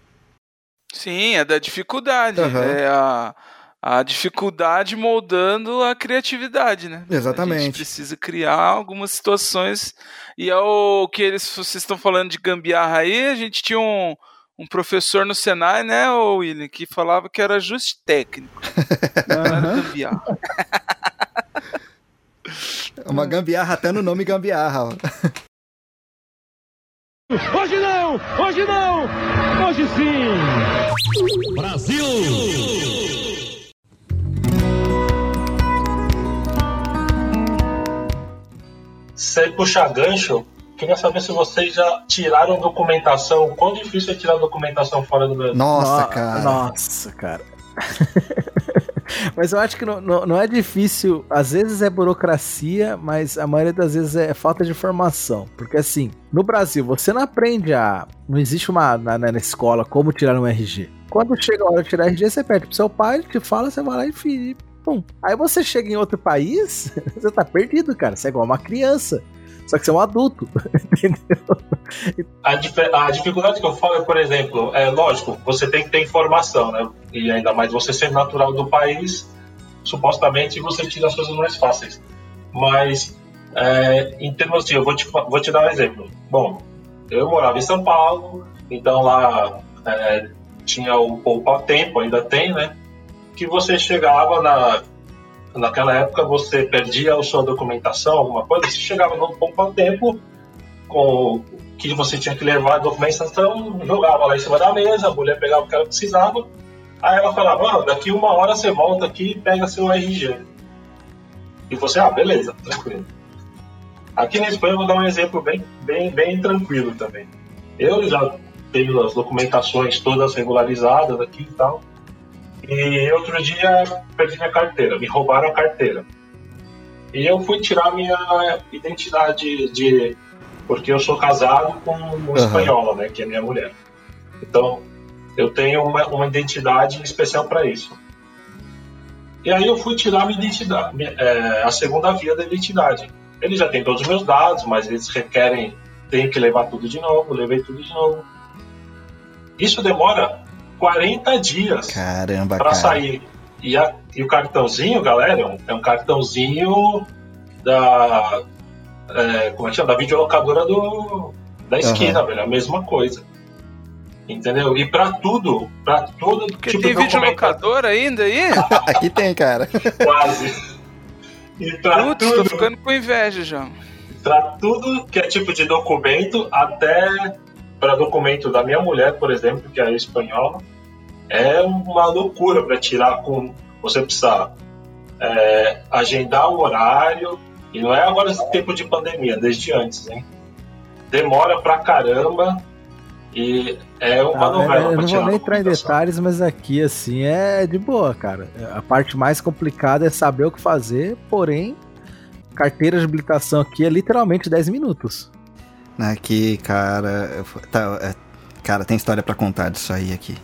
Sim, é da dificuldade.
Aham.
É a, a dificuldade moldando a criatividade, né? A
Exatamente.
gente precisa criar algumas situações. E é o que eles, vocês estão falando de gambiarra aí, a gente tinha um, um professor no Senai, né, ô William, que falava que era ajuste técnico, [LAUGHS] não era gambiarra.
Uma gambiarra até no nome gambiarra.
Hoje não! Hoje não! Hoje sim!
Brasil!
Sem puxar gancho, queria saber se vocês já tiraram documentação. Quão difícil é tirar documentação fora do Brasil?
Nossa,
No-
cara.
Nossa, cara. [LAUGHS] mas eu acho que não, não, não é difícil. Às vezes é burocracia, mas a maioria das vezes é falta de informação. Porque assim, no Brasil, você não aprende a. Não existe uma na, na escola como tirar um RG. Quando chega a hora de tirar RG, você pede pro seu pai, ele te fala, você vai lá e Pum. Aí você chega em outro país, [LAUGHS] você tá perdido, cara. Você é igual uma criança. Só que você é um adulto. [LAUGHS] Entendeu?
A, a dificuldade que eu falo é, por exemplo, é lógico, você tem que ter informação, né? E ainda mais você ser natural do país, supostamente você tira as coisas mais fáceis. Mas, é, em termos de. Eu vou te, vou te dar um exemplo. Bom, eu morava em São Paulo, então lá é, tinha o poupa tempo, ainda tem, né? Que você chegava na. Naquela época você perdia a sua documentação, alguma coisa, você chegava no poupa tempo com que você tinha que levar a documentação, jogava lá em cima da mesa, a mulher pegava o que ela precisava, aí ela falava, ah, daqui uma hora você volta aqui e pega seu RG. E você, ah, beleza, tranquilo. Aqui na Espanha eu vou dar um exemplo bem, bem, bem tranquilo também. Eu já tenho as documentações todas regularizadas aqui e tal. E outro dia perdi minha carteira, me roubaram a carteira. E eu fui tirar minha identidade de. Porque eu sou casado com uma espanhola, né? Que é minha mulher. Então, eu tenho uma, uma identidade especial para isso. E aí eu fui tirar minha identidade, minha, é, a segunda via da identidade. Ele já tem todos os meus dados, mas eles requerem, tenho que levar tudo de novo, levei tudo de novo. Isso demora 40 dias
Caramba,
para
cara.
sair. E, a- e o cartãozinho, galera, é um- é um cartãozinho da. é, como é que chama? Da videolocadora do, da esquina, velho. A mesma coisa. Entendeu? E pra tudo, pra todo
Porque
tipo
tem
de documentação,
videolocador ainda aí? [LAUGHS]
Aqui tem, cara.
quase. E pra
Putz, tô
tudo,
ficando com inveja já.
pra tudo que é tipo de documento, até para documento da minha mulher, por exemplo, que é espanhola, é uma loucura para tirar com. Você precisa é, agendar o horário, e não é agora esse tempo de pandemia, desde antes, hein? Demora pra caramba e é uma
Ah,
novela.
eu não vou nem entrar em detalhes, mas aqui, assim, é de boa, cara. A parte mais complicada é saber o que fazer, porém, carteira de habilitação aqui é literalmente 10 minutos.
Aqui, cara. eu- Tá, é, cara, tem história pra contar disso aí aqui.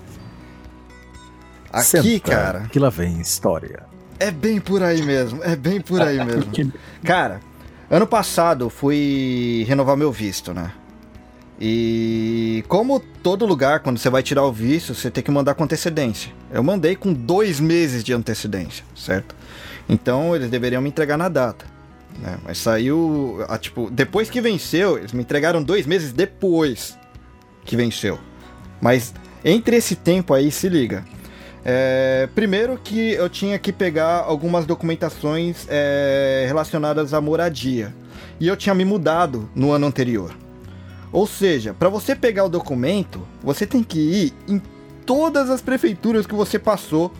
Aqui,
Senta,
cara,
Que lá vem história.
é bem por aí mesmo. É bem por aí [LAUGHS] mesmo. Cara, ano passado eu fui renovar meu visto, né? E como todo lugar, quando você vai tirar o visto, você tem que mandar com antecedência. Eu mandei com dois meses de antecedência, certo? Então eles deveriam me entregar na data. Né? Mas saiu. ah, tipo, depois que venceu, eles me entregaram dois meses depois que venceu. Mas entre esse tempo aí, se liga. É, primeiro que eu tinha que pegar algumas documentações é, relacionadas à moradia. E eu tinha me mudado no ano anterior. Ou seja, para você pegar o documento, você tem que ir em todas as prefeituras que você passou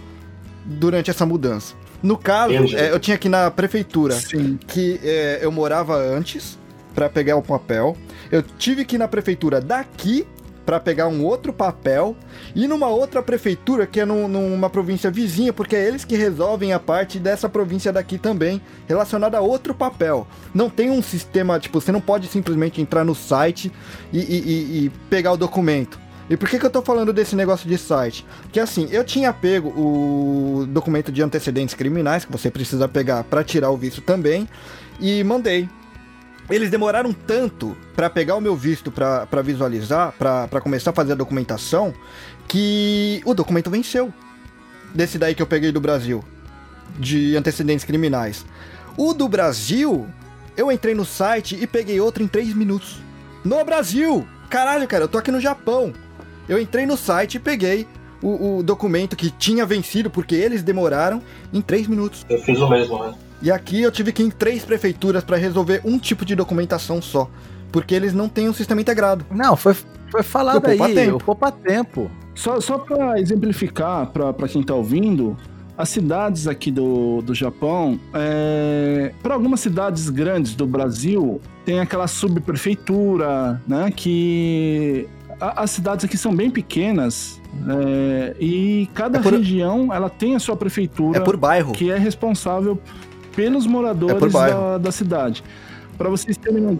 durante essa mudança. No caso, é, eu tinha ir na prefeitura
Sim.
que é, eu morava antes para pegar o papel. Eu tive que ir na prefeitura daqui para pegar um outro papel e numa outra prefeitura que é num- numa província vizinha, porque é eles que resolvem a parte dessa província daqui também, relacionada a outro papel. Não tem um sistema, tipo, você não pode simplesmente entrar no site e, e- e- e pegar o documento. E por que, que eu tô falando desse negócio de site? Que assim, eu tinha pego o documento de antecedentes criminais, que você precisa pegar para tirar o visto também, e mandei. Eles demoraram tanto para pegar o meu visto para visualizar, para começar a fazer a documentação, que o documento venceu. Desse daí que eu peguei do Brasil, de antecedentes criminais. O do Brasil, eu entrei no site e peguei outro em 3 minutos. No Brasil! Caralho, cara, eu tô aqui no Japão. Eu entrei no site e peguei o, o documento que tinha vencido, porque eles demoraram, em 3 minutos.
Eu fiz o mesmo, né?
E aqui eu tive que ir em três prefeituras para resolver um tipo de documentação só. Porque eles não têm um sistema integrado.
Não, foi, foi falado
Eu
aí,
tempo.
eu poupa tempo.
Só, só para exemplificar para quem tá ouvindo, as cidades aqui do, do Japão, é, para algumas cidades grandes do Brasil, tem aquela subprefeitura, né? Que a- as cidades aqui são bem pequenas é, e cada
É por-
região ela tem a sua prefeitura
É por bairro.
que é responsável pelos
É
moradores
bairro.
da, da cidade. Para vocês terem uma-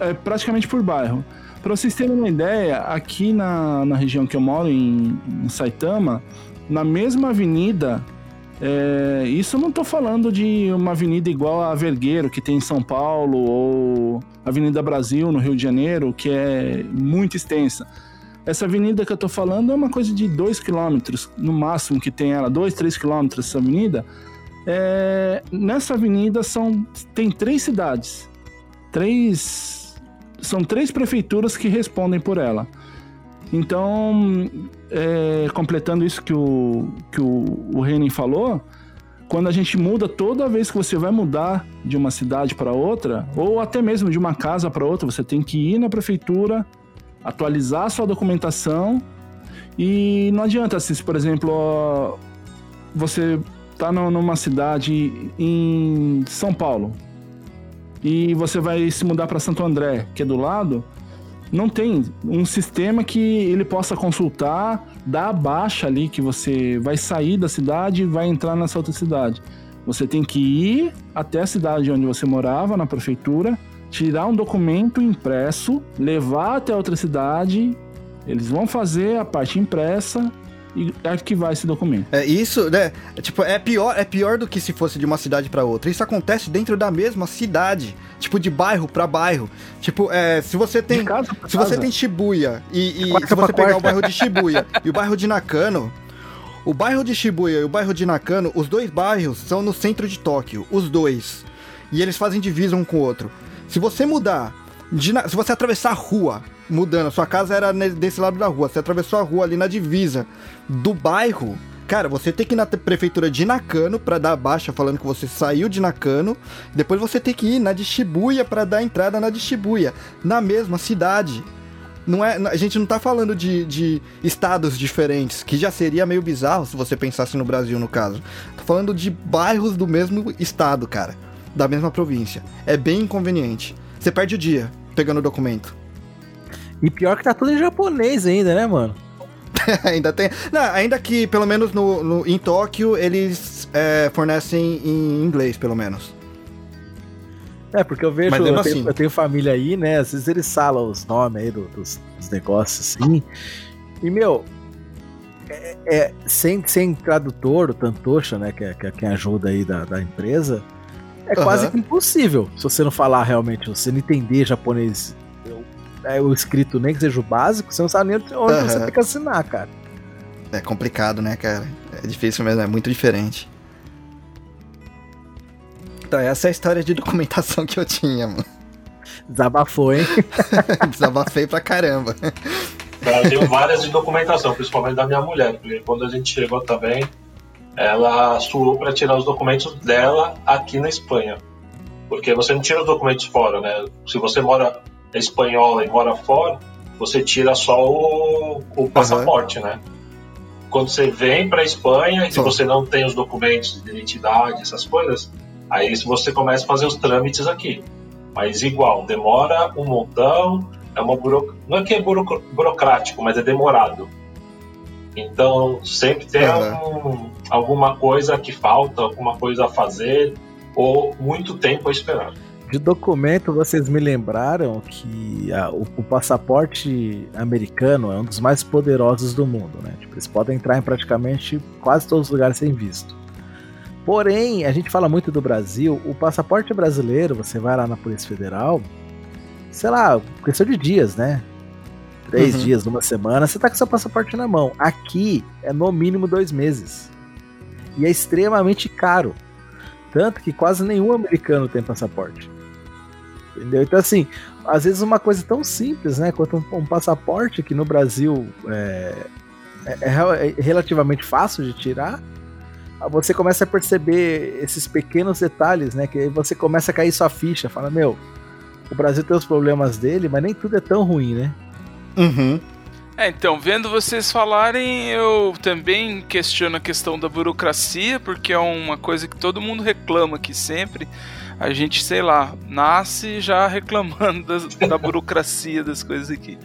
é praticamente por bairro. Para vocês terem uma ideia, aqui na, na região que eu moro, em, em Saitama, na mesma avenida, é, isso eu não estou falando de uma avenida igual a Vergueiro, que tem em São Paulo, ou Avenida Brasil, no Rio de Janeiro, que é muito extensa. Essa avenida que eu tô falando é uma coisa de 2 quilômetros, no máximo que tem ela, 2, 3 quilômetros essa avenida. É, nessa avenida são tem três cidades, três são três prefeituras que respondem por ela. Então, é, completando isso que o que o, o Renin falou, quando a gente muda, toda vez que você vai mudar de uma cidade para outra, ou até mesmo de uma casa para outra, você tem que ir na prefeitura, atualizar sua documentação e não adianta, assim, se por exemplo, você tá numa cidade em São Paulo e você vai se mudar para Santo André, que é do lado, não tem um sistema que ele possa consultar, dar a baixa ali que você vai sair da cidade e vai entrar nessa outra cidade. Você tem que ir até a cidade onde você morava, na prefeitura, tirar um documento impresso, levar até outra cidade, eles vão fazer a parte impressa e arquivar esse documento.
É isso, né? é, Tipo, é pior, é pior do que se fosse de uma cidade pra outra. Isso acontece dentro da mesma cidade, tipo de bairro pra bairro. Tipo, é, se você tem,
casa
se você tem Shibuya e, e
Quarta
se você pegar
quarta.
o bairro de Shibuya [LAUGHS] e o bairro de Nakano, o bairro de Shibuya e o bairro de Nakano, os dois bairros são no centro de Tóquio, os dois. E eles fazem divisa um com o outro. Se você mudar, de se você atravessar a rua, mudando, a sua casa era desse lado da rua, você atravessou a rua ali na divisa do bairro, cara, você tem que ir na prefeitura de Nakano pra dar a baixa falando que você saiu de Nakano, depois você tem que ir na de Shibuya pra dar entrada na de Shibuya, na mesma cidade. Não é, a gente não tá falando de, de estados diferentes, que já seria meio bizarro se você pensasse no Brasil, no caso. Tô falando de bairros do mesmo estado, cara. Da mesma província. É bem inconveniente. Você perde o dia pegando o documento.
E pior que tá tudo em japonês ainda, né, mano? [LAUGHS]
ainda tem. Não, ainda que, pelo menos no, no- em Tóquio, eles é, fornecem em inglês, pelo menos.
É, porque eu vejo,
Mas
eu
mesmo
tenho,
assim.
eu tenho família aí, né? Às vezes eles falam os nomes aí do- dos, dos negócios assim. E, meu, é, é- sem, sem tradutor, o Tantosha, né? Que é, que é quem ajuda aí da, da empresa, é quase
Aham.
que impossível se você não falar realmente, se você não entender japonês. É, o escrito nem que seja o básico, você não sabe nem onde
Aham.
você tem que assinar, cara.
É complicado, né, cara? É difícil mesmo, é muito diferente. Então, essa é a história de documentação que eu tinha, mano.
Desabafou, hein? [LAUGHS]
Desabafei pra caramba.
Eu tenho várias de documentação, principalmente da minha mulher, porque quando a gente chegou também, ela suou para tirar os documentos dela aqui na Espanha. Porque você não tira os documentos fora, né? Se você mora espanhola e mora fora, você tira só o, o passaporte, né? Quando você vem para Espanha e
Só.
você não tem os documentos de identidade, essas coisas, aí você começa a fazer os trâmites aqui. Mas igual, demora um montão, é uma buro... não é que é buro- burocrático, mas é demorado. Então sempre tem
Aham.
algum- alguma coisa que falta, alguma coisa a fazer ou muito tempo a esperar.
De documento, vocês me lembraram que a- o, o passaporte americano é um dos mais poderosos do mundo, né? Tipo, eles podem entrar em praticamente quase todos os lugares sem visto. Porém, a gente fala muito do Brasil, o passaporte brasileiro, você vai lá na Polícia Federal, sei lá, questão de dias, né? Três
Uhum.
dias, numa semana, você tá com seu passaporte na mão. Aqui é no mínimo dois meses. E é extremamente caro. Tanto que quase nenhum americano tem passaporte. Entendeu? Então, assim, às vezes uma coisa tão simples, né? Quanto um, um passaporte que no Brasil é, é- é é relativamente fácil de tirar, você começa a perceber esses pequenos detalhes, né? Que aí você começa a cair sua ficha. Fala, meu, o Brasil tem os problemas dele, mas nem tudo é tão ruim, né?
Uhum.
É, então, vendo vocês falarem, eu também questiono a questão da burocracia, porque é uma coisa que todo mundo reclama aqui sempre. A gente, sei lá, nasce já [LAUGHS] reclamando das- da burocracia das coisas aqui.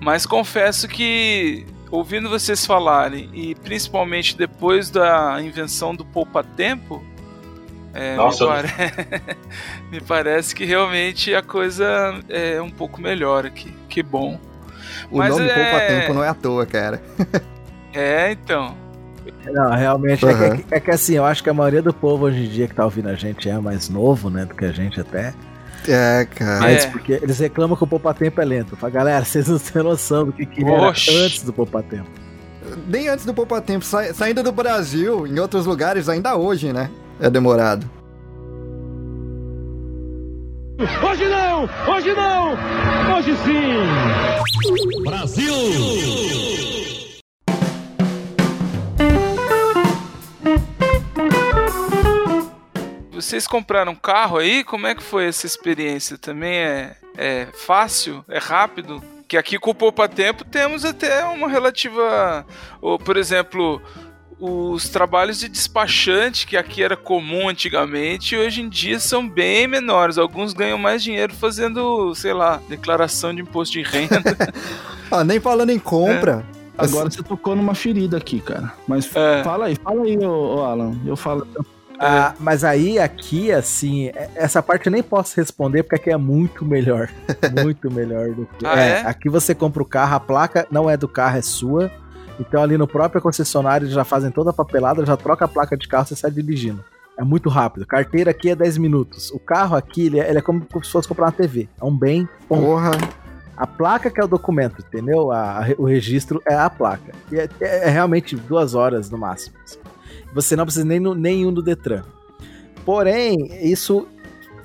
Mas confesso que, ouvindo vocês falarem, e principalmente depois da invenção do poupa-tempo, é, me, pare- [LAUGHS] me parece que realmente a coisa é um pouco melhor aqui. Que bom.
O
Mas
nome
é-
Poupa Tempo não é à toa, cara. [LAUGHS]
É, então.
Não, realmente é,
Uhum.
que, é que assim, eu acho que a maioria do povo hoje em dia que tá ouvindo a gente é mais novo, né, do que a gente até.
É, cara.
Mas
É.
porque eles reclamam que o Poupa Tempo é lento. Fala, galera, vocês não têm noção do que, que era antes do Poupa Tempo.
Nem antes do Poupa Tempo, sa- saindo do Brasil, em outros lugares, ainda hoje, né? É demorado.
Hoje não! Hoje não! Hoje sim!
Vocês compraram um carro aí? Como é que foi essa experiência? Também é, é fácil? É rápido? Que aqui com o Poupa Tempo temos até uma relativa. Ou, por exemplo, os trabalhos de despachante, que aqui era comum antigamente, hoje em dia são bem menores. Alguns ganham mais dinheiro fazendo, sei lá, declaração de imposto de renda. [LAUGHS]
ah, nem falando em compra.
É. Agora você tocou numa ferida aqui, cara. Mas é. fala aí, fala aí, ô, ô Alan. Eu falo.
Ah, mas aí, aqui, assim, essa parte eu nem posso responder porque aqui é muito melhor. [LAUGHS] muito melhor do que.
Ah, é, é?
Aqui você compra o carro, a placa não é do carro, é sua. Então ali no próprio concessionário já fazem toda a papelada, já troca a placa de carro, você sai dirigindo. É muito rápido. Carteira aqui é 10 minutos. O carro aqui, ele é, ele é como se fosse comprar uma TV. É um bem.
Porra.
A placa que é o documento, entendeu? A, a, o registro é a placa. E é, é, é realmente duas horas no máximo. Você não precisa nem no, nenhum do Detran. Porém, isso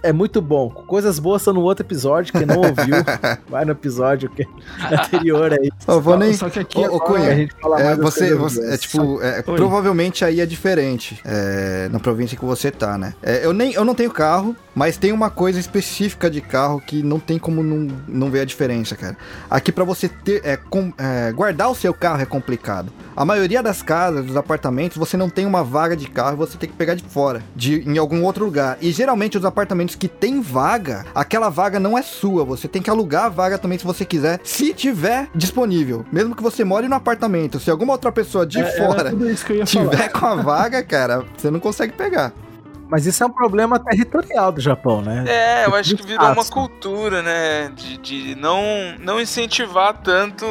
é muito bom. Coisas boas são no outro episódio. Quem não ouviu, [LAUGHS] vai no episódio que... anterior aí.
Eu vou nem.
Só que aqui
ô, ô, Cunha,
a gente fala
é,
mais
você, você é, tipo, é, provavelmente aí é diferente é, na província que você tá, né? É, eu, nem, eu não tenho carro, mas tem uma coisa específica de carro que não tem como não, não ver a diferença, cara. Aqui para você ter, é, com, é, guardar o seu carro é complicado. A maioria das casas, dos apartamentos, você não tem uma vaga de carro, você tem que pegar de fora, de em algum outro lugar. E geralmente os apartamentos que tem vaga, aquela vaga não é sua. Você tem que alugar a vaga também se você quiser, se tiver disponível. Mesmo que você more no apartamento, se alguma outra pessoa de
É,
fora tiver
falar.
com a vaga, cara, você não consegue pegar.
Mas isso é um problema territorial do Japão, né?
É, eu acho que virou uma cultura, né? De, de não, não incentivar tanto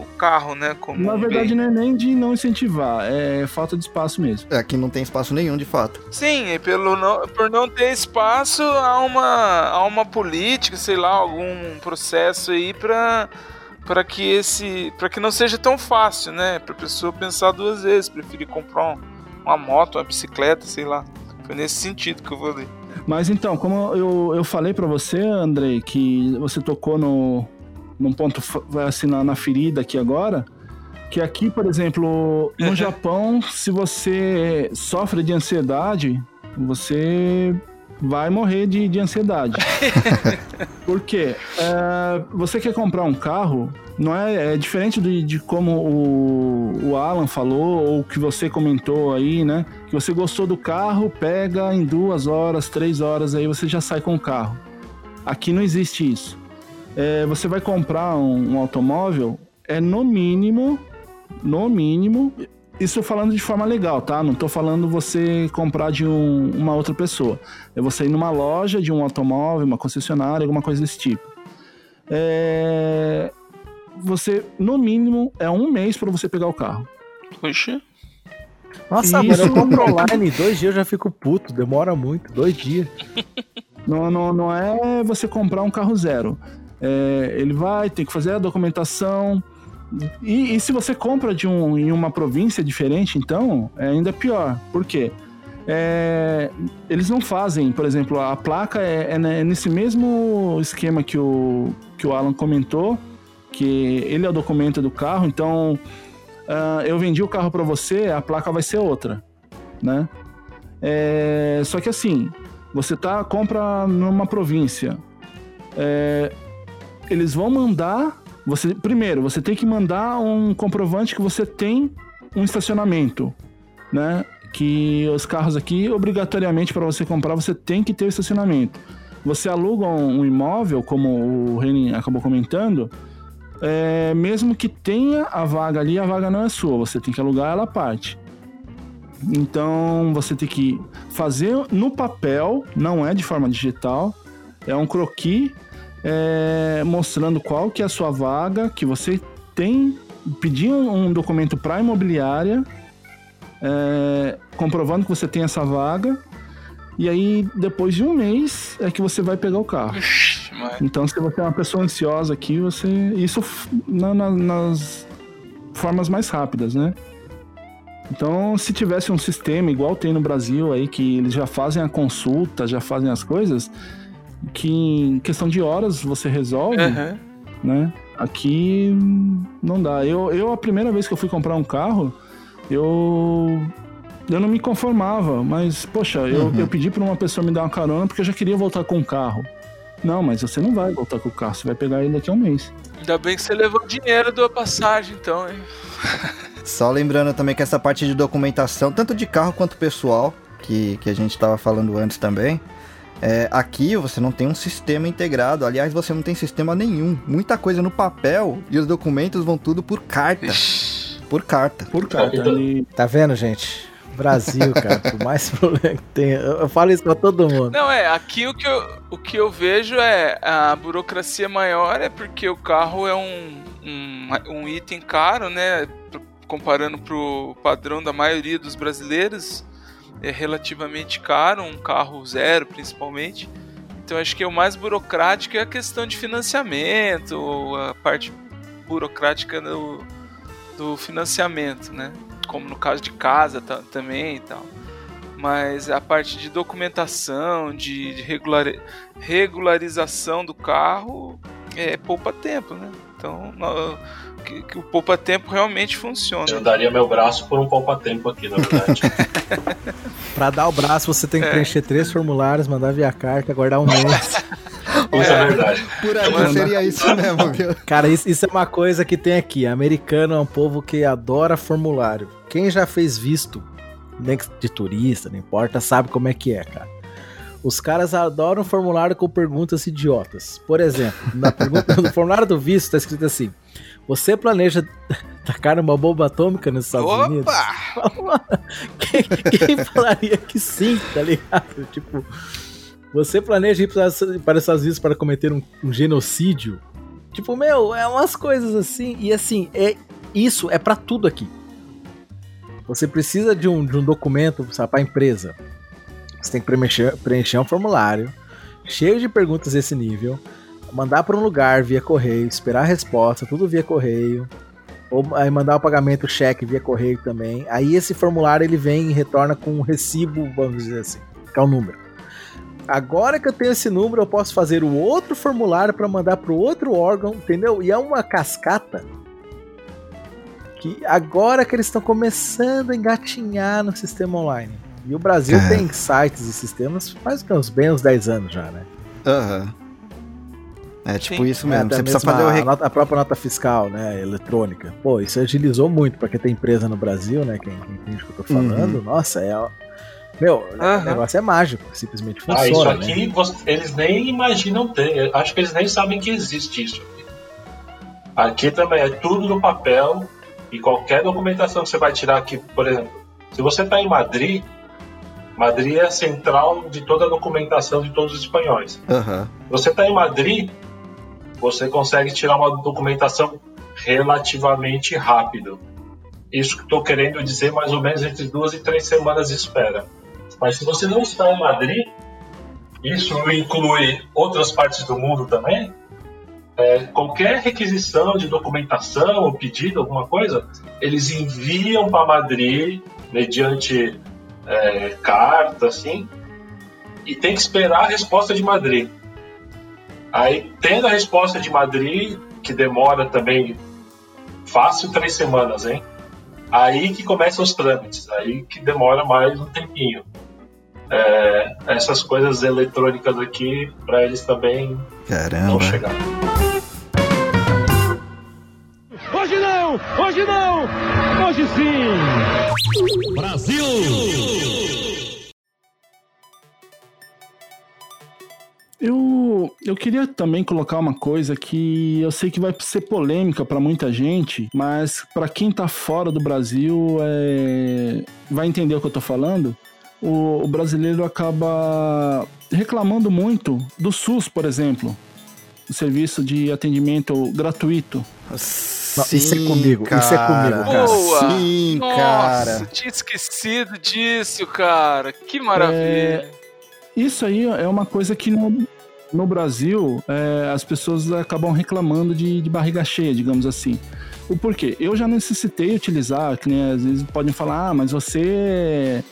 o, carro, né? Como
Na verdade, não é nem de não incentivar, é falta de espaço mesmo.
É, Aqui não tem espaço nenhum, de fato.
Sim, e pelo não, por não ter espaço, há uma, há uma política, sei lá, algum processo aí pra, pra que esse. para que não seja tão fácil, né? Pra pessoa pensar duas vezes, preferir comprar um- uma moto, uma bicicleta, sei lá. Foi nesse sentido que eu falei.
Mas então, como eu, eu falei pra você, Andrei, que você tocou no, num ponto assim, na, na ferida aqui agora, que aqui, por exemplo, no
Uhum.
Japão, se você sofre de ansiedade, você vai morrer de, de ansiedade. [LAUGHS] Por quê? É, você quer comprar um carro, não é, é diferente de, de como o, o Alan falou, ou que você comentou aí, né? Que você gostou do carro, pega em duas horas, três horas, aí você já sai com o carro. Aqui não existe isso. É, você vai comprar um, um automóvel, é no mínimo, no mínimo, isso falando de forma legal, tá? Não tô falando você comprar de um- uma outra pessoa. É você ir numa loja de um automóvel, uma concessionária, alguma coisa desse tipo. É, Você, no mínimo, é um mês para você pegar o carro.
Puxa.
Nossa,
Isso.
mano, eu compro online, dois dias eu já fico puto, demora muito, dois dias. [LAUGHS]
Não, não, não é você comprar um carro zero. É, ele vai ter que fazer a documentação. E, e se você compra de um, em uma província diferente, então é ainda pior. Por quê? É, eles não fazem, por exemplo, a placa é, é ne- nesse mesmo esquema que o, que o Alan comentou, que ele é o documento do carro, então ah, eu vendi o carro para você, a placa vai ser outra, né? É, só que assim, você tá compra numa província, é, eles vão mandar você primeiro você tem que mandar um comprovante que você tem um estacionamento, né? Que os carros aqui obrigatoriamente para você comprar você tem que ter o estacionamento. Você aluga um, imóvel, como o Reni acabou comentando, é, mesmo que tenha a vaga ali, a vaga não é sua, você tem que alugar ela à parte. Então você tem que fazer no papel, não é de forma digital, é um croquis é, mostrando qual que é a sua vaga, que você tem, pedir um, um documento para a imobiliária, é, comprovando que você tem essa vaga, e aí depois de um mês é que você vai pegar o carro.
Ixi.
Então, se você é uma pessoa ansiosa aqui, você. Isso na- na- nas formas mais rápidas, né? Então, se tivesse um sistema igual tem no Brasil aí, que eles já fazem a consulta, já fazem as coisas, que em questão de horas você resolve,
Aham.
né? Aqui não dá. Eu, eu, a primeira vez que eu fui comprar um carro, eu eu não me conformava, mas, poxa, eu, eu pedi pra uma pessoa me dar uma carona porque eu já queria voltar com o carro. Não, mas você não vai voltar com o carro, você vai pegar ele daqui a um mês.
Ainda bem que você levou o dinheiro da passagem, então, hein? [LAUGHS]
Só lembrando também que essa parte de documentação, tanto de carro quanto pessoal, que, que a gente estava falando antes também, é, aqui você não tem um sistema integrado. Aliás, você não tem sistema nenhum. Muita coisa no papel e os documentos vão tudo por carta. Por carta.
Por carta. Ele...
Tá vendo, gente? Brasil, cara, por mais [LAUGHS] problema que tenha. Eu, eu falo isso pra todo mundo.
Não, é, aqui o que, eu, o que eu vejo é a burocracia maior é porque o carro é um, um, um item caro, né? Comparando pro padrão da maioria dos brasileiros, é relativamente caro, um carro zero principalmente. Então acho que o mais burocrático é a questão de financiamento, a parte burocrática do, do financiamento, né? Como no caso de casa ta- também e tal. Mas a parte de documentação, de, de regulari- regularização do carro, é poupa tempo, né? Então, que, que o poupa tempo realmente funciona.
Eu daria meu braço por um poupa-tempo aqui, na verdade. [LAUGHS]
Pra dar o braço, você tem que
É.
preencher três formulários, mandar via carta, guardar um mês. [LAUGHS]
Isso é verdade.
Por aí seria isso mesmo, viu? [LAUGHS]
Cara, isso, isso é uma coisa que tem aqui. Americano é um povo que adora formulário. Quem já fez visto, nem que de turista, não importa, sabe como é que é, cara. Os caras adoram formulário com perguntas idiotas. Por exemplo, na pergunta do formulário do visto tá escrito assim: Você planeja [LAUGHS] tacar uma bomba atômica nos Estados Unidos?
Opa! [LAUGHS]
quem, quem falaria que sim, tá ligado? [LAUGHS] Tipo, você planeja ir para, para os Estados Unidos para cometer um, um genocídio? Tipo, meu, é umas coisas assim. E assim, é isso é pra tudo aqui. Você precisa de um, de um documento sabe, pra empresa. Você tem que preencher, preencher um formulário cheio de perguntas desse nível, mandar para um lugar via correio, esperar a resposta, tudo via correio. Ou aí mandar o pagamento cheque via correio também. Aí esse formulário ele vem e retorna com um recibo, vamos dizer assim, que é o número. Agora que eu tenho esse número, eu posso fazer o outro formulário para mandar para o outro órgão, entendeu? E é uma cascata que agora que eles estão começando a engatinhar no sistema online. E o Brasil
É.
tem sites e sistemas faz uns bem uns 10 anos já, né?
Aham. É tipo
Sim.
isso
É,
mesmo.
até
Você precisa
mesmo
fazer o
a, nota- a própria nota fiscal, né, eletrônica. Pô, isso agilizou muito pra quem tem empresa no Brasil, né, quem, quem entende o que eu tô falando. Nossa, é... Meu, o
Aham.
negócio é mágico, simplesmente funciona,
Ah, isso
né?
aqui você- eles nem imaginam ter. Acho que eles nem sabem que existe isso aqui. Aqui também é tudo no papel e qualquer documentação que você vai tirar aqui, por exemplo, se você está em Madrid, Madrid é a central de toda a documentação de todos os espanhóis.
Aham.
Você está em Madrid, você consegue tirar uma documentação relativamente rápido. Isso que estou querendo dizer mais ou menos entre duas e três semanas de espera. Mas se você não está em Madrid, isso inclui outras partes do mundo também. é, qualquer requisição de documentação ou pedido, alguma coisa, eles enviam para Madrid mediante é, carta, assim, e tem que esperar a resposta de Madrid. Aí, tendo a resposta de Madrid, que demora também fácil três semanas, hein? Aí que começam os trâmites, aí que demora mais um tempinho. É, essas coisas eletrônicas aqui, para eles também não
Caramba.
chegar.
Hoje não! Hoje não! Hoje sim!
Eu, eu queria também colocar uma coisa que eu sei que vai ser polêmica para muita gente, mas para quem tá fora do Brasil é, vai entender o que eu tô falando. O, o brasileiro acaba reclamando muito do SUS, por exemplo, o serviço de atendimento gratuito.
Não, isso é comigo, isso é comigo, cara.
Boa!
Sim,
Nossa,
cara.
tinha esquecido disso, cara. Que maravilha.
É, Isso aí é uma coisa que no, no Brasil é, as pessoas acabam reclamando de, de barriga cheia, digamos assim. O porquê? Eu já necessitei utilizar, que nem às vezes podem falar, ah, mas você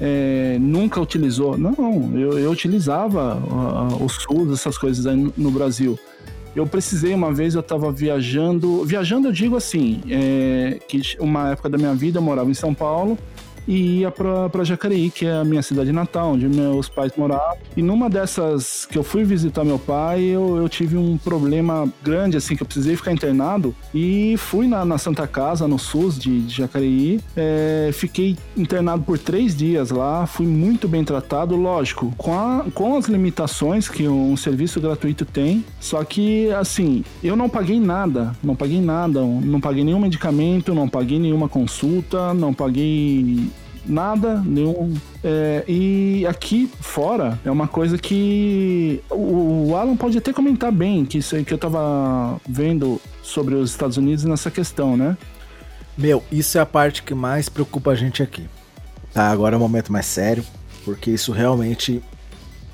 é, nunca utilizou. Não, eu, eu utilizava ah, o SUS, essas coisas aí no, no Brasil. Eu precisei uma vez, eu estava viajando. Viajando, eu digo assim, é, que uma época da minha vida eu morava em São Paulo e ia pra, Jacareí, que é a minha cidade natal, onde meus pais moravam. E numa dessas que eu fui visitar meu pai, eu, eu tive um problema grande, assim, que eu precisei ficar internado. E fui na, na Santa Casa, no SUS de, de Jacareí. É, fiquei internado por três dias lá, fui muito bem tratado, lógico, com, a, com as limitações que um serviço gratuito tem. Só que, assim, eu não paguei nada, não paguei nada, não paguei nenhum medicamento, não paguei nenhuma consulta, não paguei nada, nenhum. É, e aqui fora é uma coisa que o, o Alan pode até comentar bem, que isso aí que eu tava vendo sobre os Estados Unidos nessa questão, né?
Meu, isso é a parte que mais preocupa a gente aqui. Tá, agora é um momento mais sério, porque isso realmente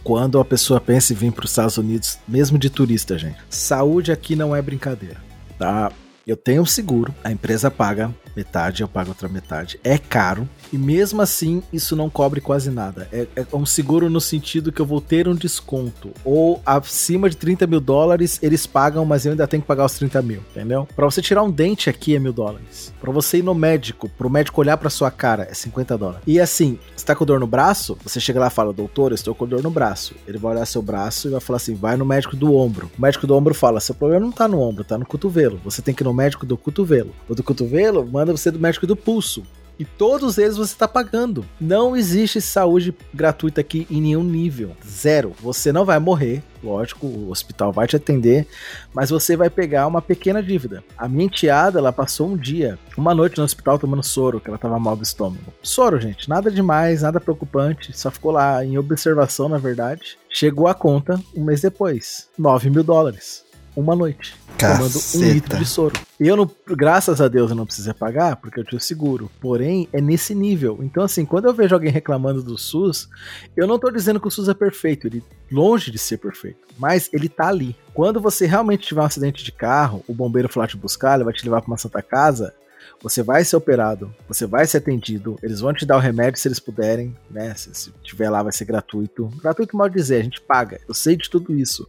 quando a pessoa pensa em vir para os Estados Unidos, mesmo de turista, gente. Saúde aqui não é brincadeira, tá? Eu tenho um seguro, a empresa paga metade, eu pago outra metade. É caro, e mesmo assim, isso não cobre quase nada. É, é, um seguro no sentido que eu vou ter um desconto. Ou acima de 30 mil dólares, eles pagam, mas eu ainda tenho que pagar os 30 mil, entendeu? Pra você tirar um dente aqui é mil dólares. Pra você ir no médico, pro médico olhar pra sua cara, é 50 dólares. E assim, você tá com dor no braço, você chega lá e fala, doutor, eu estou com dor no braço. Ele vai olhar seu braço e vai falar assim, vai no médico do ombro. O médico do ombro fala, seu problema não tá no ombro, tá no cotovelo. Você tem que ir no médico do cotovelo. O do cotovelo manda você do médico do pulso. E todos eles você está pagando. Não existe saúde gratuita aqui em nenhum nível. Zero. Você não vai morrer. Lógico, o hospital vai te atender, mas você vai pegar uma pequena dívida. A minha enteada, ela passou um dia, uma noite no hospital tomando soro, que ela tava mal do estômago. Soro, gente, nada demais, nada preocupante, só ficou lá em observação, na verdade. Chegou a conta um mês depois, 9 mil dólares uma noite.
Caceta.
Tomando um litro de soro. E eu não, graças a Deus, eu não precisei pagar, porque eu tinha o seguro. Porém, é nesse nível. Então, assim, quando eu vejo alguém reclamando do SUS, eu não tô dizendo que o SUS é perfeito, ele longe de ser perfeito. Mas ele tá ali. Quando você realmente tiver um acidente de carro, o bombeiro lá te buscar, ele vai te levar para uma santa casa, você vai ser operado, você vai ser atendido, eles vão te dar o remédio se eles puderem, né? Se, se tiver lá, vai ser gratuito. Gratuito, mal dizer, a gente paga. Eu sei de tudo isso.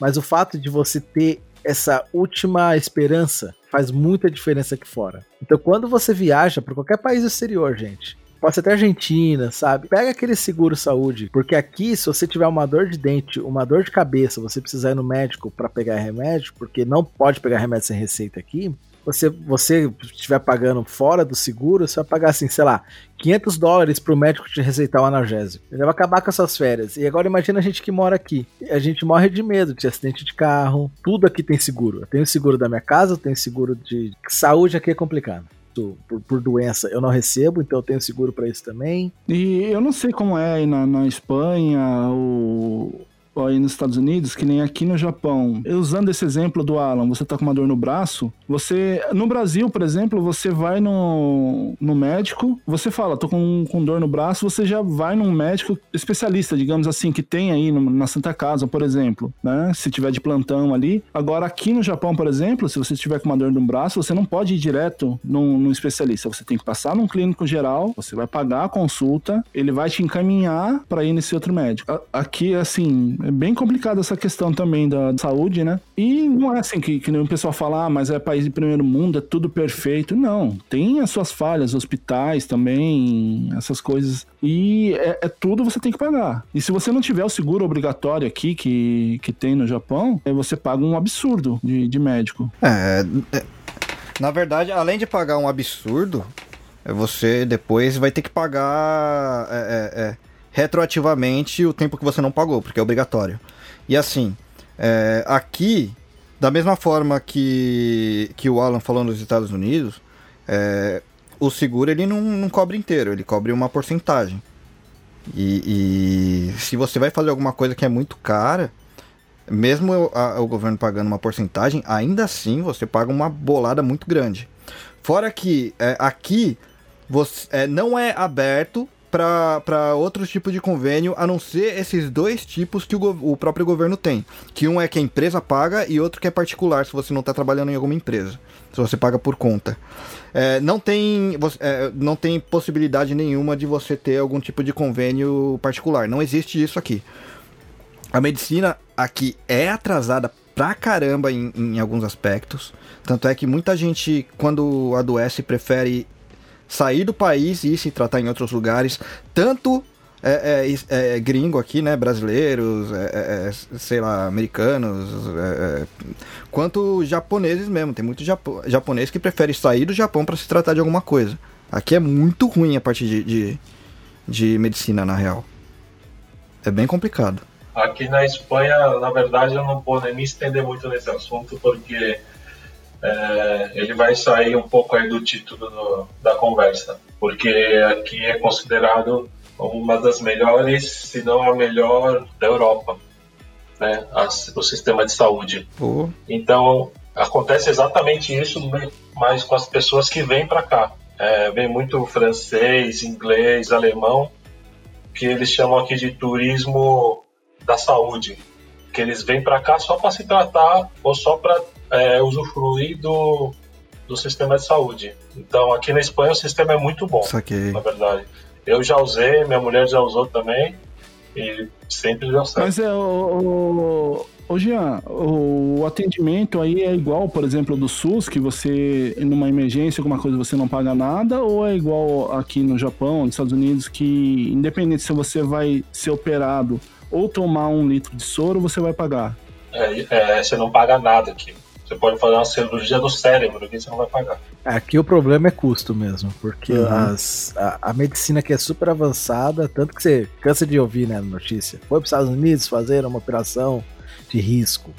Mas o fato de você ter essa última esperança faz muita diferença aqui fora. Então, quando você viaja para qualquer país exterior, gente, pode ser até Argentina, sabe? Pega aquele seguro saúde, porque aqui, se você tiver uma dor de dente, uma dor de cabeça, você precisar ir no médico para pegar remédio, porque não pode pegar remédio sem receita aqui, você você estiver pagando fora do seguro, você vai pagar assim, sei lá, 500 dólares para o médico te receitar o um analgésico. Ele vai acabar com as suas férias. E agora imagina a gente que mora aqui. A gente morre de medo de acidente de carro. Tudo aqui tem seguro. Eu tenho seguro da minha casa, eu tenho seguro de saúde aqui é complicado. Por, por, doença eu não recebo, então eu tenho seguro para isso também.
E eu não sei como é na, na Espanha ou aí nos Estados Unidos, que nem aqui no Japão. Usando esse exemplo do Alan, você tá com uma dor no braço, você. No Brasil, por exemplo, você vai no, no médico, você fala, tô com, com dor no braço, você já vai num médico especialista, digamos assim, que tem aí no, na Santa Casa, por exemplo, né? Se tiver de plantão ali. Agora, aqui no Japão, por exemplo, se você estiver com uma dor no braço, você não pode ir direto num, num especialista. Você tem que passar num clínico geral, você vai pagar a consulta, ele vai te encaminhar para ir nesse outro médico. Aqui, assim, é bem complicada essa questão também da saúde, né? E não é assim que, que o pessoal fala, ah, mas é país de primeiro mundo, é tudo perfeito. Não, tem as suas falhas, hospitais também, essas coisas. E é, é tudo você tem que pagar. E se você não tiver o seguro obrigatório aqui que, que tem no Japão, é, você paga um absurdo de, de médico.
É, é, na verdade, além de pagar um absurdo, é, você depois vai ter que pagar. É, é, é retroativamente o tempo que você não pagou, porque é obrigatório. E assim, é, aqui, da mesma forma que, que o Alan falou nos Estados Unidos, é, o seguro ele não, não cobre inteiro, ele cobre uma porcentagem. E, e, se você vai fazer alguma coisa que é muito cara, mesmo a, o governo pagando uma porcentagem, ainda assim você paga uma bolada muito grande. Fora que é, aqui você, é, não é aberto para outros tipos de convênio, a não ser esses dois tipos que o, o próprio governo tem. Que um é que a empresa paga e outro que é particular, se você não está trabalhando em alguma empresa. Se você paga por conta. É, não, tem, é, não tem possibilidade nenhuma de você ter algum tipo de convênio particular. Não existe isso aqui. A medicina aqui é atrasada pra caramba em, em alguns aspectos. Tanto é que muita gente, quando adoece, prefere sair do país e se tratar em outros lugares, tanto é, é, é, gringo aqui, né? Brasileiros, é, é, sei lá, americanos, é, quanto japoneses mesmo. Tem muito japo japonês que prefere sair do Japão para se tratar de alguma coisa. Aqui é muito ruim a parte de, de, de, medicina, na real. É bem complicado.
Aqui na Espanha, na verdade, eu não vou nem me estender muito nesse assunto, porque ele vai sair um pouco aí do título do, da conversa. Porque aqui é considerado uma das melhores, se não a melhor da Europa, né? o sistema de saúde.
Oh.
Então acontece exatamente isso, mas com as pessoas que vêm para cá. É, vem muito francês, inglês, alemão, que eles chamam aqui de turismo da saúde, que eles vêm para cá só para se tratar ou só para é, usufruir do, do sistema de saúde. Então aqui na Espanha o sistema é muito bom,
Saquei.
na verdade. Eu já usei, minha mulher já usou também. E sempre deu certo.
Mas é, o, o, Jean, o atendimento aí é igual, por exemplo, do SUS, que você, numa emergência, alguma coisa, você não paga nada, ou é igual aqui no Japão, nos Estados Unidos, que independente se você vai ser operado ou tomar um litro de soro, você vai pagar?
É, é você não paga nada aqui. Você pode fazer uma cirurgia do cérebro que você não vai pagar.
Aqui o problema é custo mesmo, porque uhum. as, a, a, medicina aqui é super avançada, tanto que você cansa de ouvir né, na notícia. Foi para os Estados Unidos fazer uma operação de risco.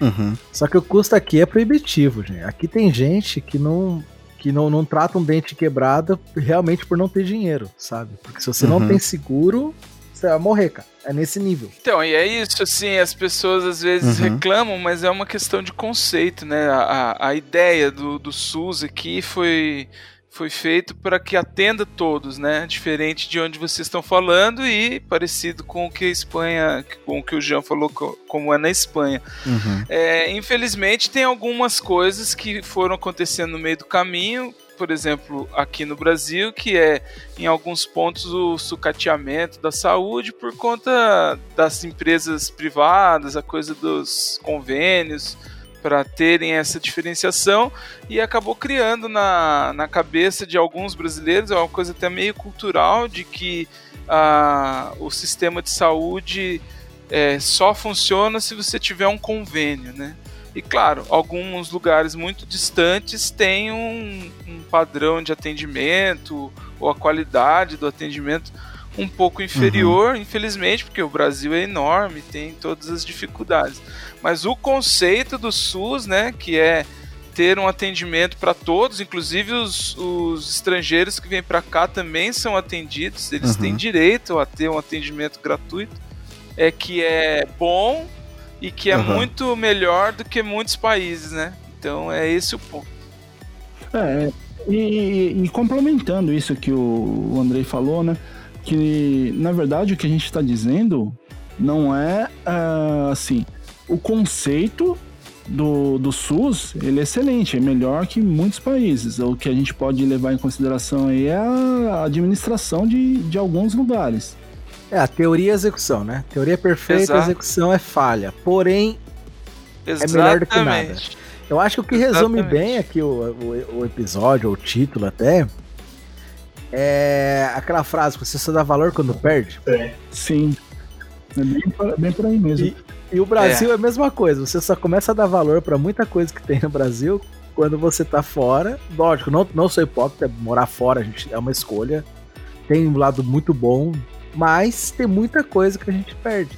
Uhum.
Só que o custo aqui é proibitivo, gente. Aqui tem gente que não que não, não trata um dente quebrado realmente por não ter dinheiro, sabe? Porque se você uhum. não tem seguro, você vai morrer, cara. É nesse nível.
Então, e é isso, assim, as pessoas às vezes uhum. reclamam, mas é uma questão de conceito, né? A, a ideia do, do SUS aqui foi foi feito para que atenda todos, né? Diferente de onde vocês estão falando e parecido com o que a Espanha, com o que o Jean falou, como é na Espanha.
Uhum.
É, infelizmente tem algumas coisas que foram acontecendo no meio do caminho por exemplo, aqui no Brasil, que é em alguns pontos o sucateamento da saúde por conta das empresas privadas, a coisa dos convênios para terem essa diferenciação e acabou criando na, na cabeça de alguns brasileiros, é uma coisa até meio cultural, de que ah, o sistema de saúde é, só funciona se você tiver um convênio, né? E claro, alguns lugares muito distantes têm um, um padrão de atendimento ou a qualidade do atendimento um pouco inferior, uhum. infelizmente, porque o Brasil é enorme, tem todas as dificuldades. Mas o conceito do SUS, né, que é ter um atendimento para todos, inclusive os, os, estrangeiros que vêm para cá também são atendidos, eles uhum. têm direito a ter um atendimento gratuito, é que é bom e que é uhum. muito melhor do que muitos países, né? Então é esse o ponto.
É, e, e complementando isso que o, o Andrei falou, né? Que na verdade o que a gente está dizendo não é uh, assim. O conceito do, do SUS ele é excelente, é melhor que muitos países. O que a gente pode levar em consideração aí é a administração de, de alguns lugares.
É, a teoria e a execução, né? Teoria perfeita, Exato. execução é falha. Porém, Exatamente. é melhor do que nada. Eu acho que o que resume Exatamente. bem aqui o, o, o episódio, ou o título até, é aquela frase que você só dá valor quando perde.
É.
Sim. É bem, bem por aí mesmo.
E, e o Brasil é. é. a mesma coisa. Você só começa a dar valor para muita coisa que tem no Brasil quando você tá fora. Lógico, não, não sou hipócrita, morar fora a gente, é uma escolha. Tem um lado muito bom, mas tem muita coisa que a gente perde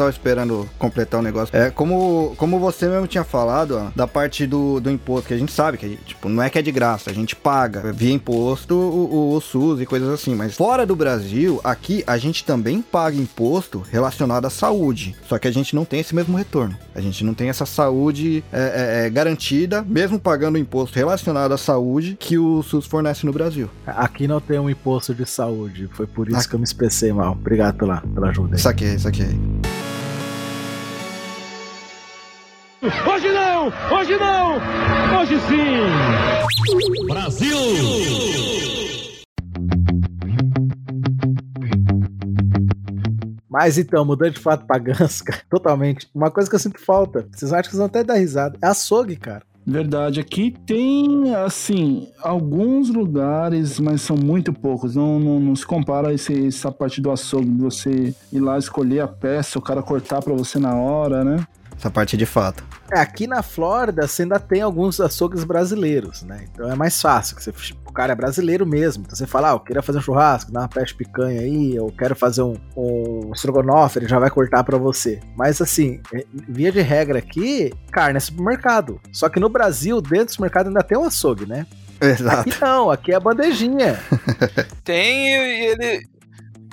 tava esperando completar o negócio. É, como, como você mesmo tinha falado, ó, da parte do, do imposto, que a gente sabe que, tipo, não é que é de graça, a gente paga via imposto o, o, o SUS e coisas assim, mas fora do Brasil, aqui a gente também paga imposto relacionado à saúde, só que a gente não tem esse mesmo retorno. A gente não tem essa saúde é, é, é garantida, mesmo pagando imposto relacionado à saúde que o SUS fornece no Brasil.
Aqui não tem um imposto de saúde, foi por isso aqui... que eu me expressei mal. Obrigado pela, pela ajuda.
Aí. Saquei, saquei.
Hoje não! Hoje não! Hoje sim!
Brasil!
Mas então, mudando de fato pra Gans, cara, [LAUGHS] totalmente. Uma coisa que eu sinto falta, vocês acham que vocês vão até dar risada, é açougue, cara.
Verdade, aqui tem, assim, alguns lugares, mas são muito poucos. Não, não, não se compara esse, essa parte do açougue, de você ir lá escolher a peça, o cara cortar pra você na hora, né?
Essa parte de fato.
É, aqui na Flórida você ainda tem alguns açougues brasileiros, né? Então é mais fácil, que você, o cara é brasileiro mesmo. Então você fala, ah, eu queria fazer um churrasco, dá uma peste picanha aí, eu quero fazer um, um estrogonofe, ele já vai cortar pra você. Mas assim, é, via de regra aqui, carne é supermercado. Só que no Brasil, dentro do supermercado ainda tem um açougue, né?
Exato.
Aqui não, aqui é a bandejinha. [LAUGHS]
Tem e ele.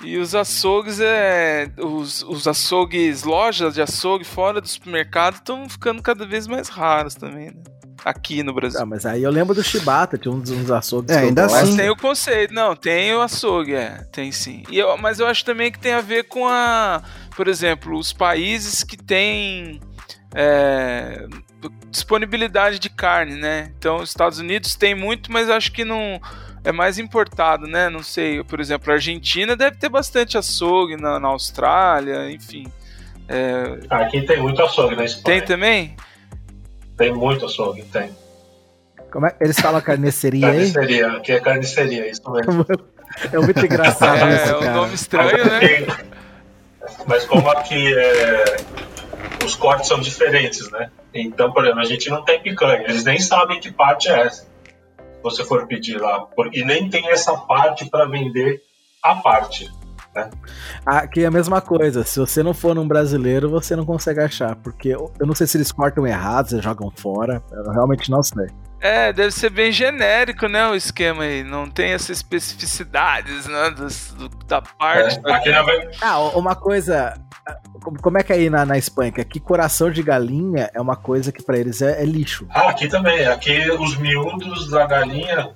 E os açougues, é, os, os açougues, lojas de açougue fora do supermercado estão ficando cada vez mais raros também, né? Aqui no Brasil.
Ah, mas aí eu lembro do Chibata, tinha uns, uns açougues
É,
que
ainda
gosto.
Mas
assim-
tem o conceito, não, tem o açougue, é, tem sim. E eu, mas eu acho também que tem a ver com a, por exemplo, os países que têm é, disponibilidade de carne, né? Então, os Estados Unidos tem muito, mas acho que não é mais importado, né? Não sei, por exemplo, a Argentina deve ter bastante açougue na, na Austrália, enfim. É,
Aqui tem muito açougue na
tem
Espanha.
também?
Tem muito açougue, tem.
Como é? Eles falam carneceria aí?
Carniceria, aqui é carniceria, isso mesmo. [LAUGHS]
É muito engraçado
É,
isso,
é um
cara.
nome estranho, né?
Tem- Mas como aqui é, os cortes são diferentes, né? Então, por exemplo, a gente não tem picanha. Eles nem sabem que parte é essa. Você for pedir lá. Por- E nem tem essa parte para vender a parte.
Aqui é a mesma coisa. Se você não for num brasileiro, você não consegue achar. Porque eu não sei se eles cortam errado, se jogam fora. Eu realmente não sei.
É, deve ser bem genérico, né, o esquema aí. Não tem essas especificidades, né, dos- do- da parte.
É, aqui na ver-
Ah, uma coisa. Como- é que é aí na, na Espanha? Que aqui coração de galinha é uma coisa que pra eles é, é lixo.
Ah, aqui também. Aqui os miúdos da galinha,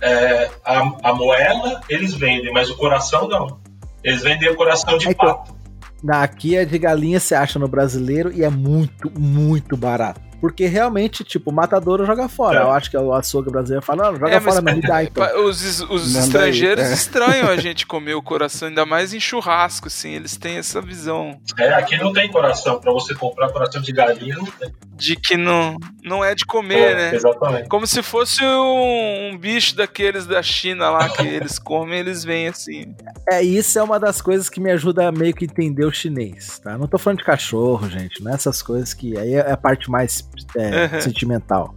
é, a, a moela eles vendem, mas o coração não. Eles vendem o coração de
Então,
pato.
Na, aqui é de galinha, você acha no brasileiro e é muito, muito barato. Porque realmente, tipo, o matadouro joga fora.
É.
Eu acho que o açougue brasileiro fala, não, joga
É,
fora, mas me dá então. [LAUGHS]
Os, os estrangeiros
aí, é.
estranham a gente [LAUGHS] comer o coração, ainda mais em churrasco, assim. Eles têm essa visão
É, aqui não tem coração. Para você comprar coração de galinha, não tem.
De que não, não é de comer,
É,
né?
Exatamente.
Como se fosse um, um bicho daqueles da China lá que eles comem, eles vêm assim.
É, isso é uma das coisas que me ajuda a meio que entender o chinês, tá? Não tô falando de cachorro, gente, não é essas coisas que aí é a parte mais é,
Uhum.
sentimental.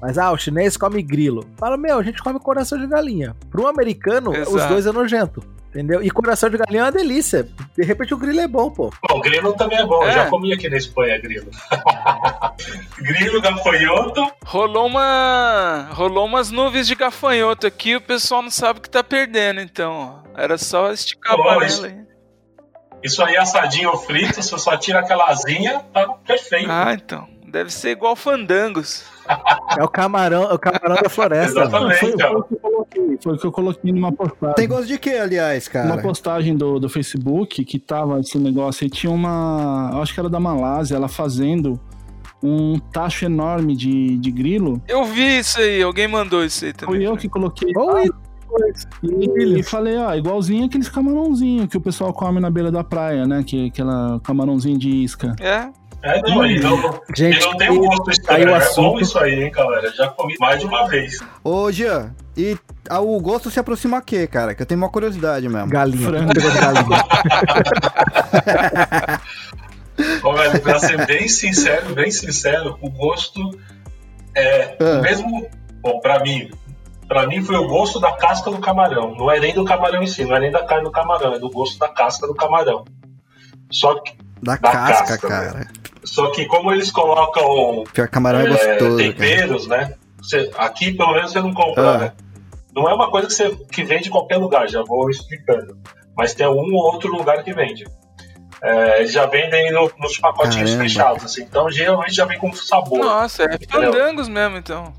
Mas, ah, o chinês come grilo. Fala, meu, a gente come coração de galinha. Para um americano, os
Exato.
dois é nojento, entendeu? E coração de galinha é uma delícia. De repente o grilo é bom, pô.
Bom, grilo também é bom. Eu
É.
já comi aqui na Espanha grilo. [LAUGHS] grilo, gafanhoto.
Rolou uma. Rolou umas nuvens de gafanhoto aqui, o pessoal não sabe o que tá perdendo, então. Era só esticar a
Pô,
panela
isso-
aí.
Isso aí assadinho ou frito, você só tira aquela asinha, tá perfeito.
Ah, então. Deve ser igual fandangos.
É o camarão, é o camarão da floresta.
Exatamente.
Foi, foi o que eu coloquei, foi o que eu coloquei numa postagem.
Tem gosto de quê, aliás,
Uma
cara?
postagem do, do Facebook que tava esse negócio aí, tinha uma. eu Acho que era da Malásia, ela fazendo um tacho enorme de, de grilo.
Eu vi isso aí, alguém mandou isso aí
Fui
também.
eu que coloquei.
Oi,
E, e falei, ó, igualzinho aqueles camarãozinhos que o pessoal come na beira da praia, né? Que aquela camarãozinho de isca.
É.
É, não, e não,
gente,
e não tem um gosto
aí
estranho.
o
É bom isso aí, hein, galera. Já comi mais de uma vez.
Ô, Jean, e ah, o gosto se aproxima a quê, cara? Que eu tenho uma curiosidade mesmo.
galinha.
Frango.
De galinha. [LAUGHS]
Ó, velho, pra ser bem sincero, bem sincero, o gosto é
Ah.
o mesmo. Bom, pra mim, pra mim foi o gosto da casca do camarão. Não é nem do camarão em si, não é nem da carne do camarão, é do gosto da casca do camarão. Só que,
Da
Da
casca,
casca,
cara.
só que como eles colocam
Pior camarão é,
é,
gostoso, cara.
temperos, né? Você- aqui pelo menos você não compra,
Ah.
né? Não é uma coisa que você que vende em qualquer lugar, já vou explicando. Mas tem um ou outro lugar que vende. É, eles já vendem no- nos pacotinhos
Caramba.
fechados, assim. Então geralmente já vem com sabor.
Nossa, é fandangos mesmo, então.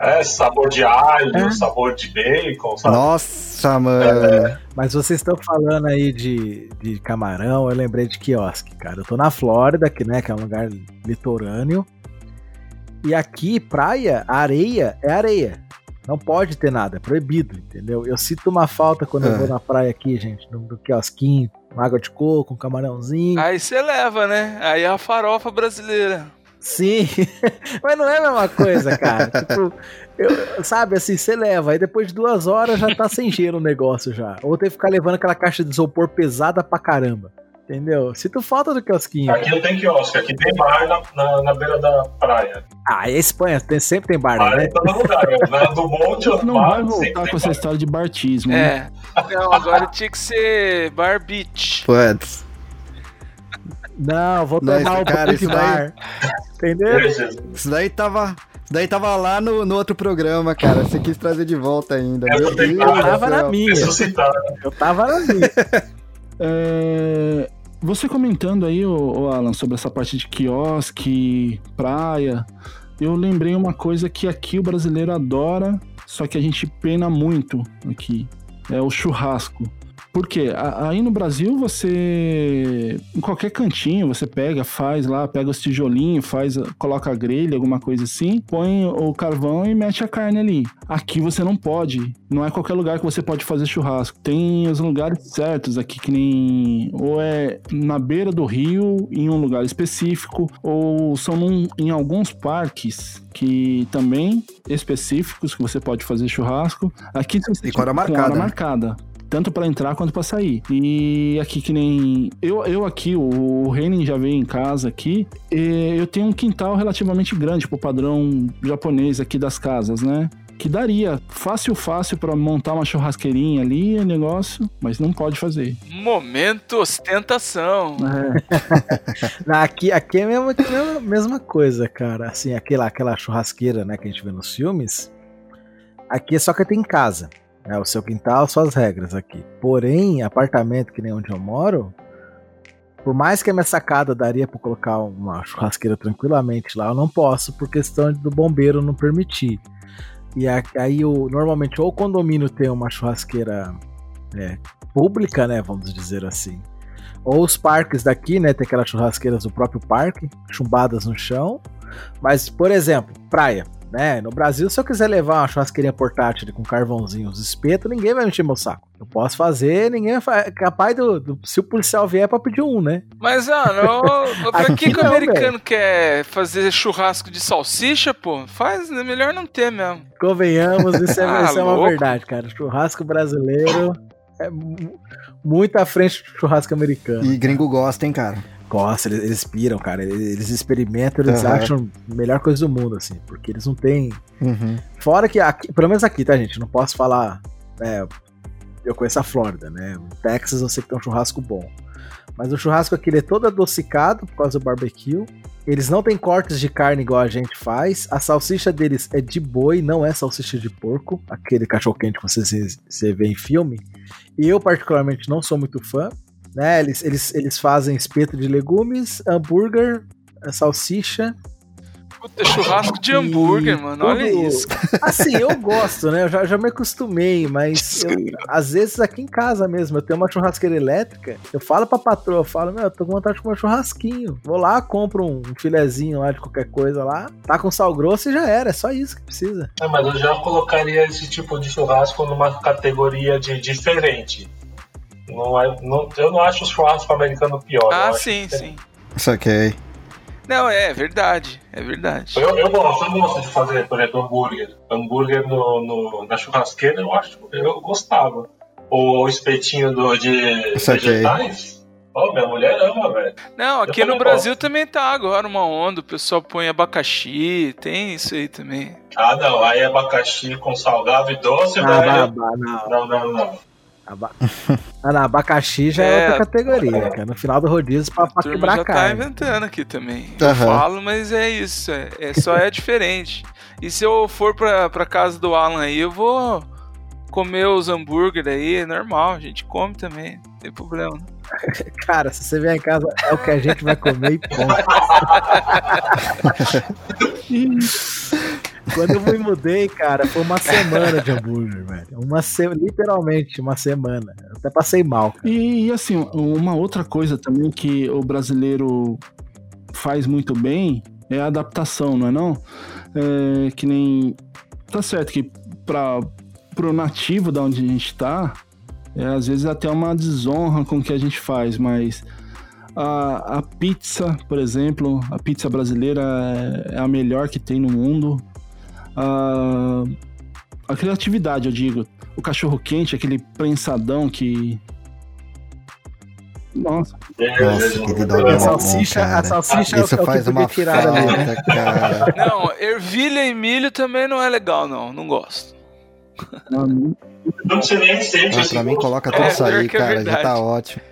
É, sabor de alho,
É.
sabor de bacon, sabe?
Nossa, mano.
Mas vocês estão falando aí de, de camarão, eu lembrei de quiosque, cara. Eu tô na Flórida, que, né, que é um lugar litorâneo. E aqui, praia, areia é areia. Não pode ter nada, é proibido, entendeu? Eu sinto uma falta quando eu
É.
vou na praia aqui, gente, no, no quiosquinho, uma água de coco, um camarãozinho.
Aí você leva, né? Aí é a farofa brasileira.
Sim, [LAUGHS] mas não é a mesma coisa, cara. [LAUGHS] tipo, eu, sabe, assim, você leva, aí depois de duas horas já tá sem gelo o negócio já. Ou tem que ficar levando aquela caixa de isopor pesada pra caramba. Entendeu? Sinto falta do quiosquinho.
Aqui não tem quiosque, aqui tem bar na, na, na beira da praia.
Ah, e a Espanha tem, sempre tem bar,
Bar
né?
em todo lugar. né? Na do monte,
Não
bar,
vai voltar com essa
bar.
história de bartismo. né?
É. Não, agora tinha que ser Bar Beach.
Putz.
Não, vou
Não,
tomar
esse
o
cara, isso daí-
Bar. Entendeu?
Isso daí tava. Isso daí tava lá no, no outro programa, cara. Você quis trazer de volta ainda.
Eu
Deus
Eu tava na minha. Eu tava na minha.
É, Você comentando aí, ô, ô Alan, sobre essa parte de quiosque, praia, eu lembrei uma coisa que aqui o brasileiro adora, só que a gente pena muito aqui. É o churrasco. Por quê? A- Aí no Brasil você. Em qualquer cantinho você pega, faz lá, pega os tijolinhos, faz, coloca a grelha, alguma coisa assim, põe o carvão e mete a carne ali. Aqui você não pode. Não é qualquer lugar que você pode fazer churrasco. Tem os lugares certos aqui, que nem. Ou é na beira do rio, em um lugar específico, ou são num- em alguns parques que também específicos que você pode fazer churrasco. Aqui você
com hora
Com hora
marcada.
Tanto pra entrar quanto pra sair. E aqui que nem. Eu, eu aqui, o, o Renin já veio em casa aqui. e eu tenho um quintal relativamente grande pro padrão japonês aqui das casas, né? Que daria fácil, fácil pra montar uma churrasqueirinha ali, negócio, mas não pode fazer.
Momento ostentação.
É, [LAUGHS]
Aqui, aqui é a mesma, mesma, mesma coisa, cara. Assim, aquela, aquela churrasqueira, né, que a gente vê nos filmes. Aqui é só que tem em casa. É o seu quintal, suas regras aqui. Porém, apartamento que nem onde eu moro, por mais que a minha sacada daria pra colocar uma churrasqueira tranquilamente lá, eu não posso por questão do bombeiro não permitir. E aí o, normalmente ou o condomínio tem uma churrasqueira é, pública, né, vamos dizer assim. Ou os parques daqui, né, tem aquelas churrasqueiras do próprio parque, chumbadas no chão. Mas, por exemplo, praia, né? No Brasil, se eu quiser levar uma churrasqueirinha portátil com carvãozinho, os espetos, ninguém vai encher meu saco. Eu posso fazer, ninguém é capaz do, do- Se o policial vier é pra pedir um, né?
Mas, mano, ô, [LAUGHS] pra
Aqui
que, que o
não,
americano quer fazer churrasco de salsicha, pô? Faz, é melhor não ter mesmo.
Convenhamos, isso é,
Ah, [LAUGHS]
isso é uma
louco.
verdade, cara. Churrasco brasileiro é mu- muito à frente do churrasco americano.
E gringo gosta, hein, cara.
Gosta, eles, eles piram, cara. Eles, eles experimentam, eles
Aham.
acham a melhor coisa do mundo, assim. Porque eles não têm
Uhum.
Fora que aqui, pelo menos aqui, tá, gente? Não posso falar. né, eu conheço a Flórida, né? O Texas eu sei que tem um churrasco bom. Mas o churrasco aqui é todo adocicado por causa do barbecue. Eles não têm cortes de carne igual a gente faz. A salsicha deles é de boi, não é salsicha de porco. Aquele cachorro-quente que você, você vê em filme. E eu, particularmente, não sou muito fã. Né? Eles, eles, eles fazem espeto de legumes, hambúrguer, salsicha
Puta, churrasco de hambúrguer, mano. Olha
tudo-
isso.
Assim, eu gosto, né? Eu já, já me acostumei, mas eu- às vezes aqui em casa mesmo, eu tenho uma churrasqueira elétrica, eu falo pra patroa, eu falo, meu, eu tô com vontade de comer um churrasquinho. Vou lá, compro um, um filezinho lá de qualquer coisa lá, tá com sal grosso e já era, é só isso que precisa.
É, mas eu já colocaria esse tipo de churrasco numa categoria de diferente. Não é, não- eu não acho o churrasco americano pior.
Ah, sim,
que-
sim.
Saquei.
Não, é verdade. É verdade.
Eu, eu gosto, eu gosto de fazer, por exemplo, hambúrguer. Hambúrguer no, no- na churrasqueira, eu acho, eu gostava. O espetinho do, de
Saquei.
vegetais. Ó, minha mulher ama, velho.
Não, aqui no Brasil
gosto.
também tá agora uma onda. O pessoal põe abacaxi, tem isso aí também.
Ah, não, aí abacaxi com salgado e doce,
Ah,
velho.
Não,
não, não.
Aba- ah, [LAUGHS] não, abacaxi já é,
É,
outra categoria, cara. No final do rodízio, pra, quebrar
já tá
carne.
inventando aqui também. Eu
Aham.
falo, mas é isso. É, é só é diferente. E se eu for pra, pra casa do Alan aí, eu vou comer os hambúrguer aí, é normal, a gente come também, não tem problema. não. [LAUGHS]
Cara, se você vier em casa, é o que a gente vai comer e ponto. [LAUGHS] Quando eu me mudei, cara, foi uma semana de hambúrguer, velho. Uma se... Literalmente, uma semana. Eu até passei mal.
E, e, assim, uma outra coisa também que o brasileiro faz muito bem é a adaptação, não é não? É, que nem. Tá certo que para pro nativo da onde a gente tá, é, às vezes até uma desonra com o que a gente faz, mas A, a pizza, por exemplo, a pizza brasileira é, é a melhor que tem no mundo. A, a criatividade, eu digo. O cachorro quente, aquele prensadão que. Nossa,
Nossa, aquele dog é
A
muito
salsicha,
bom,
a
cara.
salsicha é o
Isso
que
faz uma
né?
falta, cara. [LAUGHS]
Não, ervilha e milho também não é legal, não. Não gosto.
Não precisa nem receita.
Ah, pra mim, coloca tudo
É,
isso aí,
que é
cara. Já tá ótimo.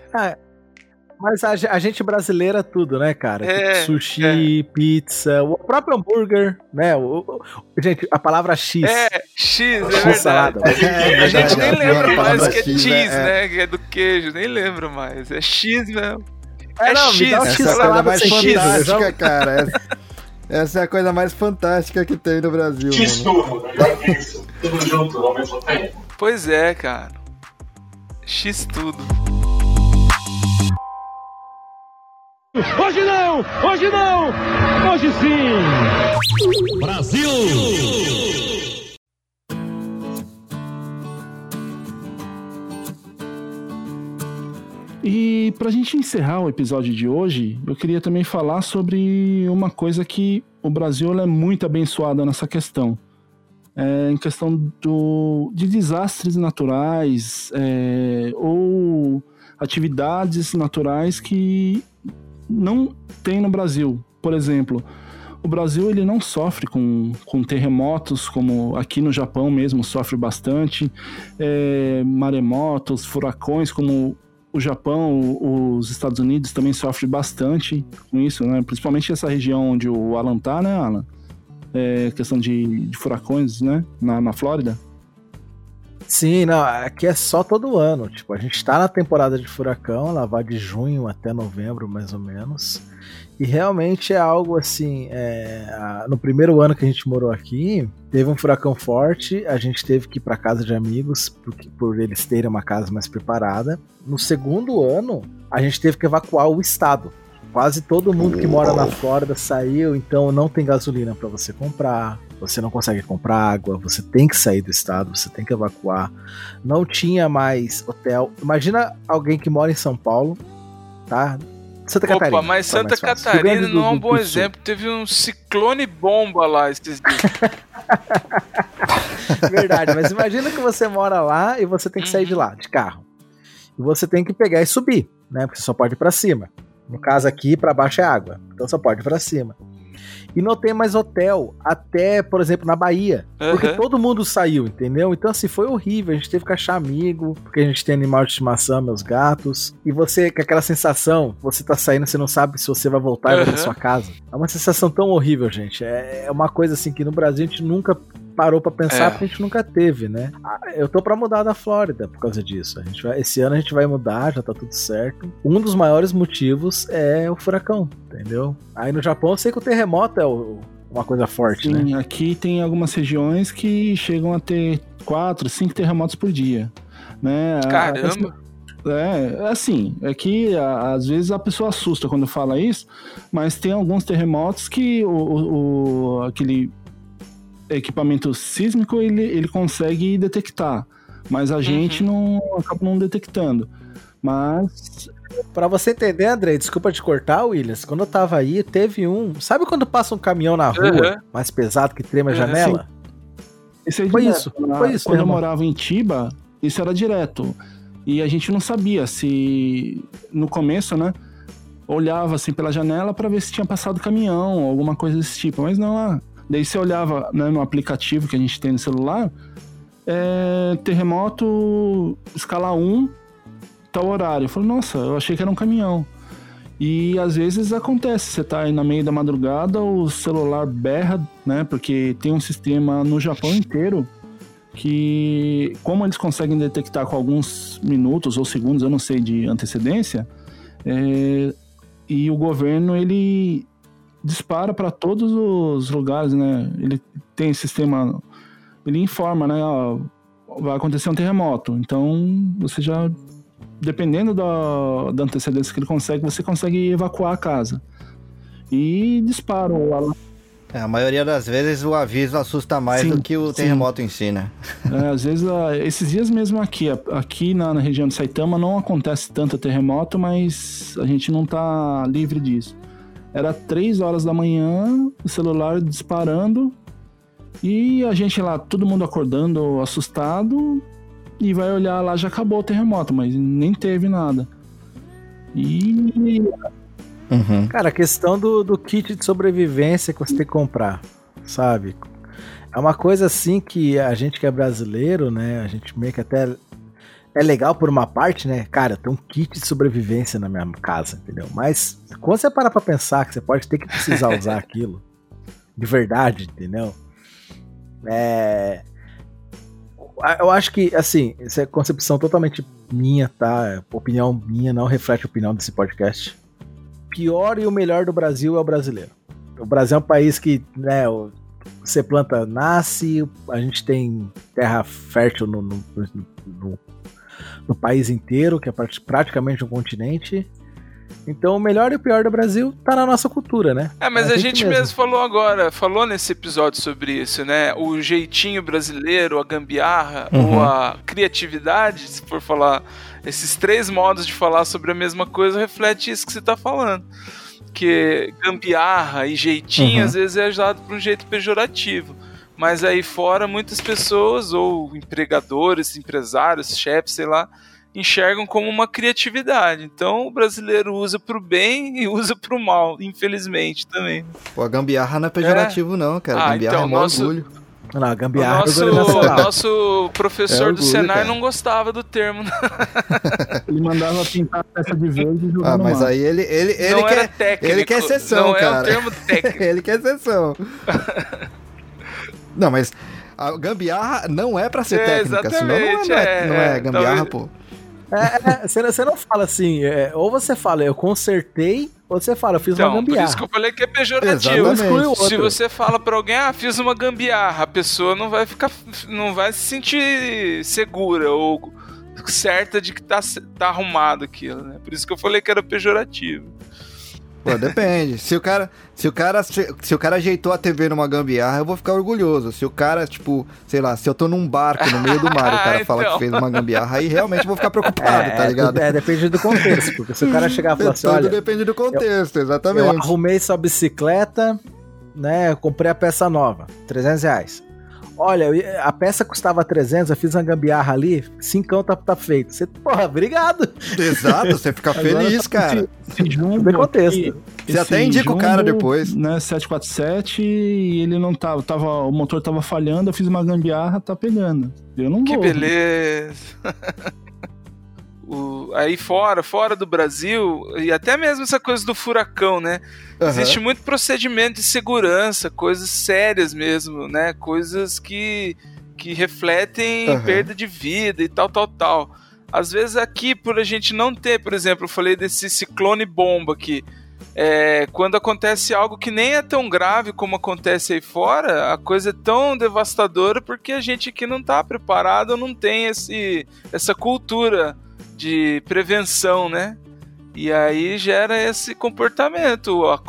Mas a, a gente brasileira tudo, né, cara?
É,
sushi, pizza, o próprio hambúrguer, né? O, o- gente, a palavra X.
É, X, é
X
verdade.
salada.
É
A gente nem lembra mais que é
X,
cheese,
né?
né? Que é do queijo, nem lembra mais. É X mesmo.
É, não, me dá um
X,
X
Essa é a coisa
salada
mais
X.
fantástica, cara. Essa, essa é a coisa mais fantástica que tem no Brasil,
X
mano.
tudo, melhor que isso. Tudo junto ao mesmo tempo.
Pois é, cara. X tudo.
Hoje não! Hoje não! Hoje sim!
Brasil!
E pra gente encerrar o episódio de hoje, eu queria também falar sobre uma coisa que o Brasil é muito abençoado nessa questão. É, em questão do, de desastres naturais é, ou atividades naturais que não tem no Brasil. Por exemplo, o Brasil ele não sofre com, com terremotos, como aqui no Japão mesmo sofre bastante, é, maremotos, furacões, como o Japão, os Estados Unidos também sofrem bastante com isso, né? Principalmente essa região onde o Alan tá, né, Alan? É, questão de, de furacões, né? Na, na Flórida.
Sim, não, aqui é só todo ano. Tipo, a gente tá na temporada de furacão, ela vai de junho até novembro, mais ou menos. E realmente é algo assim. é, a- no primeiro ano que a gente morou aqui, teve um furacão forte, a gente teve que ir pra casa de amigos, porque, por eles terem uma casa mais preparada. No segundo ano, a gente teve que evacuar o estado. Quase todo mundo que mora na Flórida saiu, então não tem gasolina pra você comprar, você não consegue comprar água, você tem que sair do estado, você tem que evacuar. Não tinha mais hotel. Imagina alguém que mora em São Paulo, tá? Santa Catarina.
Opa, mas
tá
Santa Catarina
do-
não é um bom exemplo. Teve um ciclone bomba lá esses dias. [LAUGHS]
Verdade, mas imagina que você mora lá e você tem que sair de lá, de carro. E você tem que pegar e subir, né? Porque você só pode ir pra cima. No caso aqui, pra baixo é água. Então só pode ir pra cima. E não tem mais hotel, até, por exemplo, na Bahia. Porque
Aham.
todo mundo saiu, entendeu? Então, assim, foi horrível. A gente teve que achar amigo, porque a gente tem animal de estimação, meus gatos. E você, com aquela sensação, você tá saindo, você não sabe se você vai voltar e vai pra sua casa. É uma sensação tão horrível, gente. É é uma coisa assim que no Brasil a gente nunca parou pra pensar,
É.
porque a gente nunca teve, né? Ah, Eu tô pra mudar da Flórida por causa disso. A gente vai, esse ano a gente vai mudar, já tá tudo certo. Um dos maiores motivos é o furacão, entendeu? Aí no Japão eu sei que o terremoto é o- uma coisa forte, né?
Sim, aqui tem algumas regiões que chegam a ter quatro, cinco terremotos por dia. Né? A-
Caramba.
É, assim, é que a- às vezes a pessoa assusta quando fala isso, mas tem alguns terremotos que o, o- o- aquele equipamento sísmico ele, ele consegue detectar, mas a gente não acaba não detectando. Mas
Pra você entender, Andrei, desculpa te cortar, Williams. Quando eu tava aí, teve um. Sabe quando passa um caminhão na rua
Aham.
mais pesado que treme a
Aham,
janela?
Isso aí
Foi
direto.
isso,
Na-
foi isso,
Quando eu morava em Tiba, isso era direto. E a gente não sabia se, no começo, né? Olhava assim pela janela para ver se tinha passado caminhão, alguma coisa desse tipo. Mas não, ah, daí você olhava né, no aplicativo que a gente tem no celular, é, terremoto escala 1, tal horário. Eu falei, nossa, eu achei que era um caminhão. E às vezes acontece, você tá aí no meio da madrugada, o celular berra, né? Porque tem um sistema no Japão inteiro que, como eles conseguem detectar com alguns minutos ou segundos, eu não sei, de antecedência, é, e o governo ele dispara para todos os lugares, né? Ele tem sistema, ele informa, né? ó, vai acontecer um terremoto, então você já dependendo da, da antecedência que ele consegue, você consegue evacuar a casa. E dispara o alarme.
É, a maioria das vezes o aviso assusta mais
Sim,
do que o
sim.
terremoto em si, né?
É, às vezes, ah, esses dias mesmo aqui, aqui na, na região de Saitama não acontece tanto terremoto, mas a gente não tá livre disso. Era três horas da manhã, o celular disparando e a gente lá, todo mundo acordando, assustado, e vai olhar lá, já acabou o terremoto, mas nem teve nada. E
Uhum.
Cara, a questão do, do kit de sobrevivência que você tem que comprar, sabe? É uma coisa assim que a gente que é brasileiro, né? A gente meio que até. É legal por uma parte, né? Cara, tenho um kit de sobrevivência na minha casa, entendeu? Mas quando você para pra pensar que você pode ter que precisar [LAUGHS] usar aquilo, de verdade, entendeu? É. Eu acho que, assim, essa é concepção totalmente minha, tá? Opinião minha, não reflete a opinião desse podcast pior e o melhor do Brasil é o brasileiro. O Brasil é um país que, né, você planta, nasce, a gente tem terra fértil no, no, no- no país inteiro, que é prati- praticamente um continente. Então o melhor e o pior do Brasil tá na nossa cultura, né?
É, mas
É
a
gente
gente
mesmo.
mesmo falou agora, falou nesse episódio sobre isso, né? O jeitinho brasileiro, a gambiarra,
Uhum.
ou a criatividade, se for falar, esses três modos de falar sobre a mesma coisa reflete isso que você tá falando. Que gambiarra e jeitinho
Uhum.
às vezes é usado por um jeito pejorativo. Mas aí fora muitas pessoas, ou empregadores, empresários, chefes, sei lá, enxergam como uma criatividade. Então o brasileiro usa pro bem e [LAUGHS] usa pro mal, infelizmente também.
Pô, a gambiarra não é pejorativo, não, cara.
Ah,
gambiarra
então,
é
nosso-
orgulho.
Não, a
O
gambiarra
nosso,
do governo nacional.
nosso professor
É
do
orgulho,
Senai
cara.
não gostava do termo. [LAUGHS]
ele mandava pintar a peça de verde e jogar
Ah, mas
mar.
aí ele, ele, ele
não era
quer. [LAUGHS]
técnico.
ele quer exceção,
Não
cara.
é um termo técnico.
ele quer exceção. Não, mas a gambiarra não é pra ser
É,
técnica, senão não é,
exatamente,
não é, não é
é,
gambiarra,
talvez-
pô.
É, é, você, você não fala assim, é, ou você fala, eu consertei, ou você fala, eu fiz uma
Então, por
gambiarra.
isso que eu falei que é pejorativo.
Exatamente.
Se você fala pra alguém, ah, fiz uma gambiarra, a pessoa não vai ficar, não vai se sentir segura ou certa de que tá, tá arrumado aquilo, né? Por isso que eu falei que era pejorativo.
Pô, depende. Se o cara, se o cara, se, se o cara ajeitou a TV numa gambiarra, eu vou ficar orgulhoso. Se o cara, tipo, sei lá, se eu tô num barco no meio do mar, e o cara [LAUGHS] fala
Então.
que fez uma gambiarra, aí realmente eu vou ficar preocupado, tá
é,
ligado?
tudo- é, depende do contexto, porque se o cara chegar e falar assim,
Tudo
olha,
depende do contexto,
eu
exatamente.
arrumei sua bicicleta, né, eu comprei a peça nova, 300 reais. Olha, a peça custava 300, eu fiz uma gambiarra ali, cincão tá, tá feito. Você, porra, obrigado.
Exato, você fica feliz, cara.
Esse, esse jumbo
contexto.
aqui,
Você
esse
até indica o cara
jumbo,
depois.
Né, 747 e ele não tava, tava. O motor tava falhando, eu fiz uma gambiarra, tá pegando. Eu não
Que
vou.
beleza. [LAUGHS] O- aí fora, fora do Brasil, e até mesmo essa coisa do furacão, né?
Aham.
Existe muito procedimento de segurança, coisas sérias mesmo, né? Coisas que, que refletem
Aham.
perda de vida e tal, tal, tal. Às vezes aqui, por a gente não ter, por exemplo, eu falei desse ciclone bomba aqui. É, quando acontece algo que nem é tão grave como acontece aí fora, a coisa é tão devastadora porque a gente aqui não está preparado, não tem esse, essa cultura de prevenção, né? E aí gera esse comportamento. A,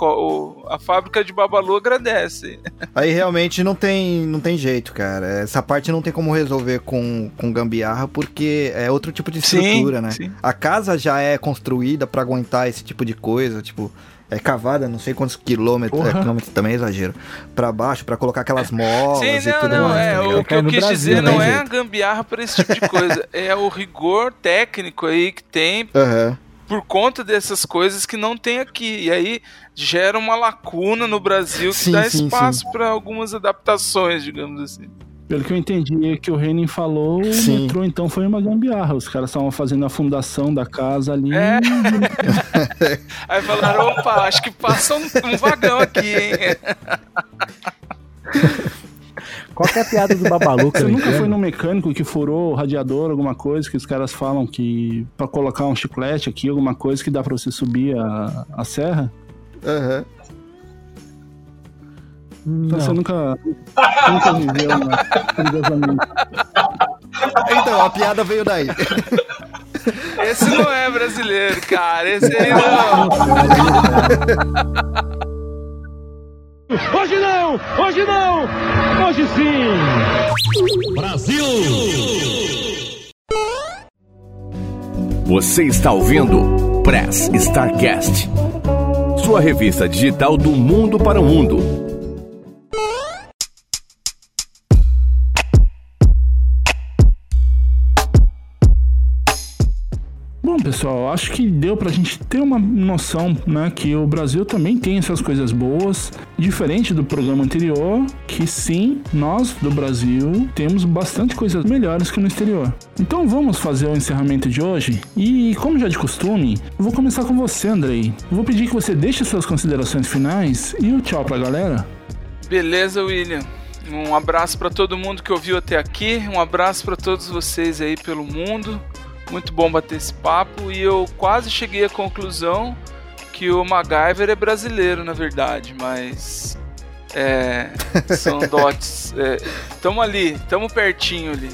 a fábrica de Babalu agradece. [LAUGHS]
Aí realmente não tem, não tem jeito, cara. Essa parte não tem como resolver com, com gambiarra, porque é outro tipo de estrutura, né?
sim.
A casa já é construída pra aguentar esse tipo de coisa, tipo, é cavada, não sei quantos quilômetros, é, quilômetros também é exagero, pra baixo, pra colocar aquelas molas
Sim,
e
não,
tudo
não,
mais.
é,
tá
o que eu quis
Brasil,
dizer
né,
não é a gambiarra para esse tipo de coisa, é o rigor técnico aí que tem
Aham.
por conta dessas coisas que não tem aqui. E aí gera uma lacuna no Brasil que
Sim,
dá
sim,
espaço para algumas adaptações, digamos assim.
Pelo que eu entendi que o Renin falou, o
Sim.
metrô então foi uma gambiarra. Os caras estavam fazendo a fundação da casa ali.
É. [LAUGHS] Aí falaram, opa, acho que passa um, um vagão aqui, hein? [LAUGHS]
Qual que é a piada do Babalu
Você nunca foi no mecânico que furou o radiador, alguma coisa, que os caras falam que pra colocar um chiclete aqui, alguma coisa que dá pra você subir a, a serra?
Aham.
Então você nunca, nunca viveu né, perigosamente.
Então, a piada veio daí.
Esse não é brasileiro, cara. Esse aí não.
Hoje não! Hoje não! Hoje sim!
Brasil! Você está ouvindo Press Starcast, sua revista digital do mundo para o mundo.
Pessoal, acho que deu pra gente ter uma noção, né, que o Brasil também tem essas coisas boas, diferente do programa anterior, que sim, nós do Brasil temos bastante coisas melhores que no exterior. Então vamos fazer o encerramento de hoje e, como já de costume, vou começar com você, Andrei. Vou pedir que você deixe suas considerações finais e o tchau pra galera.
Beleza, William. Um abraço para todo mundo que ouviu até aqui, um abraço para todos vocês aí pelo mundo. Muito bom bater esse papo e eu quase cheguei à conclusão que o MacGyver é brasileiro, na verdade, mas é, [LAUGHS] são dotes. É, tamo ali, tamo pertinho ali.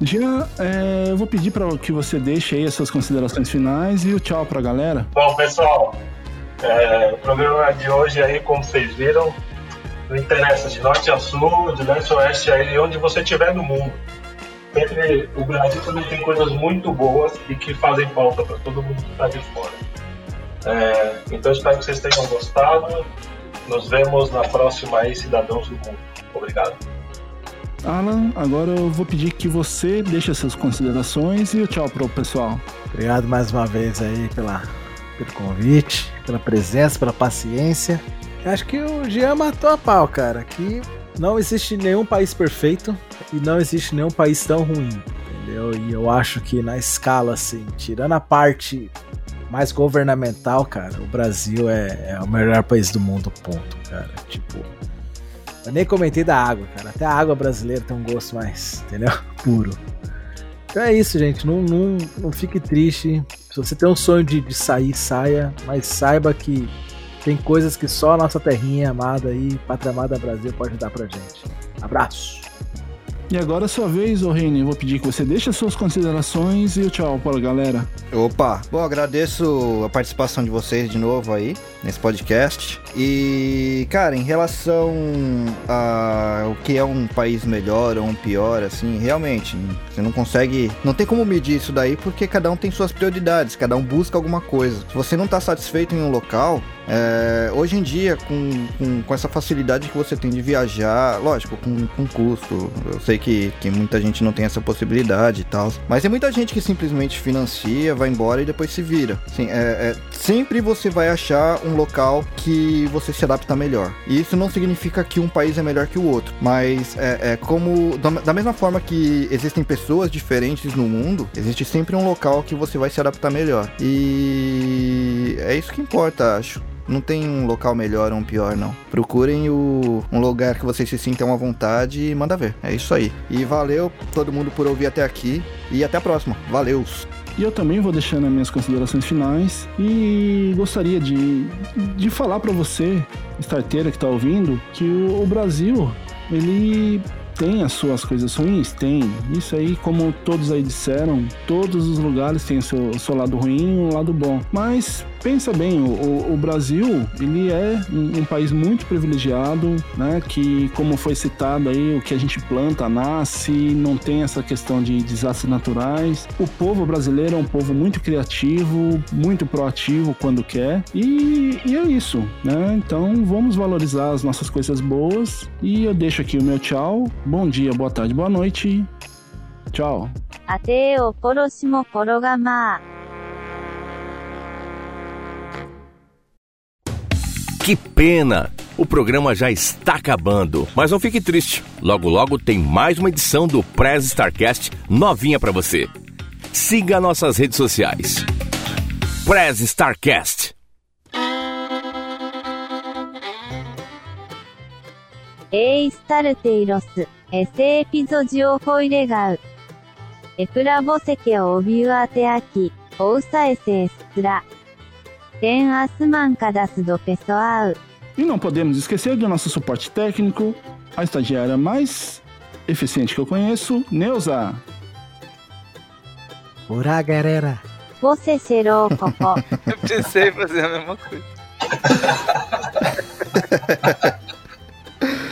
Jean, é, eu vou pedir para que você deixe aí as suas considerações finais e o tchau pra galera.
Bom, pessoal, é, o programa de hoje aí, como vocês viram, não interessa de norte a sul, de leste a oeste, aí onde você estiver no mundo. Sempre, o Brasil também tem coisas muito boas e que fazem falta para todo mundo que está de fora. É, então espero que vocês tenham gostado. Nos vemos na próxima aí, Cidadãos do Mundo. Obrigado.
Alan, agora eu vou pedir que você deixe as suas considerações e o tchau pro pessoal.
Obrigado mais uma vez aí pela, pelo convite, pela presença, pela paciência. Eu acho que o Jean matou a pau, cara. Que não existe nenhum país perfeito e não existe nenhum país tão ruim, entendeu? E eu acho que na escala, assim, tirando a parte mais governamental, cara, o Brasil é, é o melhor país do mundo, ponto, cara. Tipo, eu nem comentei da água, cara. Até a água brasileira tem um gosto mais, entendeu? [LAUGHS] Puro. Então é isso, gente. Não, não, não fique triste. Se você tem um sonho de, de sair, saia. Mas saiba que tem coisas que só a nossa terrinha amada aí, Pátria Amada Brasil, pode dar pra gente. Abraço!
E agora é sua vez, ô Reine. Eu vou pedir que você deixe as suas considerações e o tchau para a galera.
Opa, bom, agradeço a participação de vocês de novo aí nesse podcast. E, cara, em relação a o que é um país melhor ou um pior, assim, realmente, você não consegue. Não tem como medir isso daí porque cada um tem suas prioridades, cada um busca alguma coisa. Se você não tá satisfeito em um local, é, hoje em dia, com, com, com, essa facilidade que você tem de viajar, lógico, com, com custo, eu sei que, que muita gente não tem essa possibilidade e tal, mas tem muita gente que simplesmente financia, vai embora e depois se vira. Assim, é, é, sempre você vai achar um local que você se adapta melhor. E isso não significa que um país é melhor que o outro, mas é, é como, da, da mesma forma que existem pessoas diferentes no mundo, existe sempre um local que você vai se adaptar melhor. E é isso que importa, acho. Não tem um local melhor ou um pior, não. Procurem o, um lugar que vocês se sintam à vontade e manda ver. É isso aí. E valeu todo mundo por ouvir até aqui. E até a próxima. Valeu!
E eu também vou deixando as minhas considerações finais e gostaria de, de falar para você, starteira que está ouvindo, que o, o Brasil, ele tem as suas coisas ruins? Tem. Isso aí, como todos aí disseram, todos os lugares têm o seu, o seu lado ruim e um lado bom. Mas pensa bem, o, o Brasil, ele é um, um, país muito privilegiado, né? Que, como foi citado aí, o que a gente planta nasce, não tem essa questão de desastres naturais. O povo brasileiro é um povo muito criativo, muito proativo quando quer. E, e é isso, né? Então vamos valorizar as nossas coisas boas. E eu deixo aqui o meu tchau. Bom dia, boa tarde, boa noite. Tchau.
Até o próximo programa.
Que pena! O programa já está acabando, mas não fique triste. Logo logo tem mais uma edição do Prez Starcast novinha para você. Siga nossas redes sociais. Prez Starcast.
Ei, Starteiros, esse episódio foi legal. E pra você que ouviu até aqui, ouça esse extra.
E não podemos esquecer do nosso suporte técnico, a estagiária mais eficiente que eu conheço, Neuza.
Ora, galera.
Você será o cocô. [LAUGHS]
eu pensei em fazer a mesma coisa. [LAUGHS]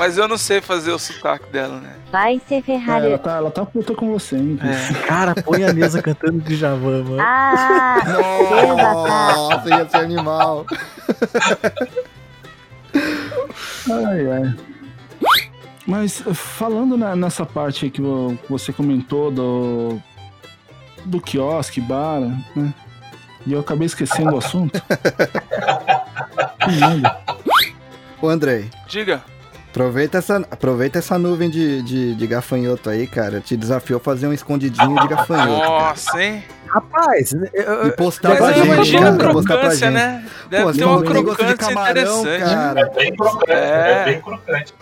Mas eu não sei fazer o sotaque dela, né?
Vai se
É,
ferrar.
ela, tá, ela tá puta com você, hein? Cris? [LAUGHS]
Cara, põe a Nilza cantando de Javan, mano.
Ah,
Nossa, ia ser animal.
Ai, ai. Mas falando na- nessa parte aí que vo- você comentou do, do quiosque, bar, né? E eu acabei esquecendo o assunto. [LAUGHS] Que merda.
Ô, Andrei,
Diga.
Aproveita essa, aproveita essa nuvem de, de, de gafanhoto aí, cara. Te desafio a fazer um escondidinho de gafanhoto. cara.
Nossa, hein?
Rapaz, eu- eu-
E postar pra gente,
imagino
cara. Postar pra
crocância,
gente.
né? Deve
Pô,
ter
você
uma
falou que tem gosto de
crocância
camarão,
interessante.
cara.
É bem crocante,
É.
é, bem crocante.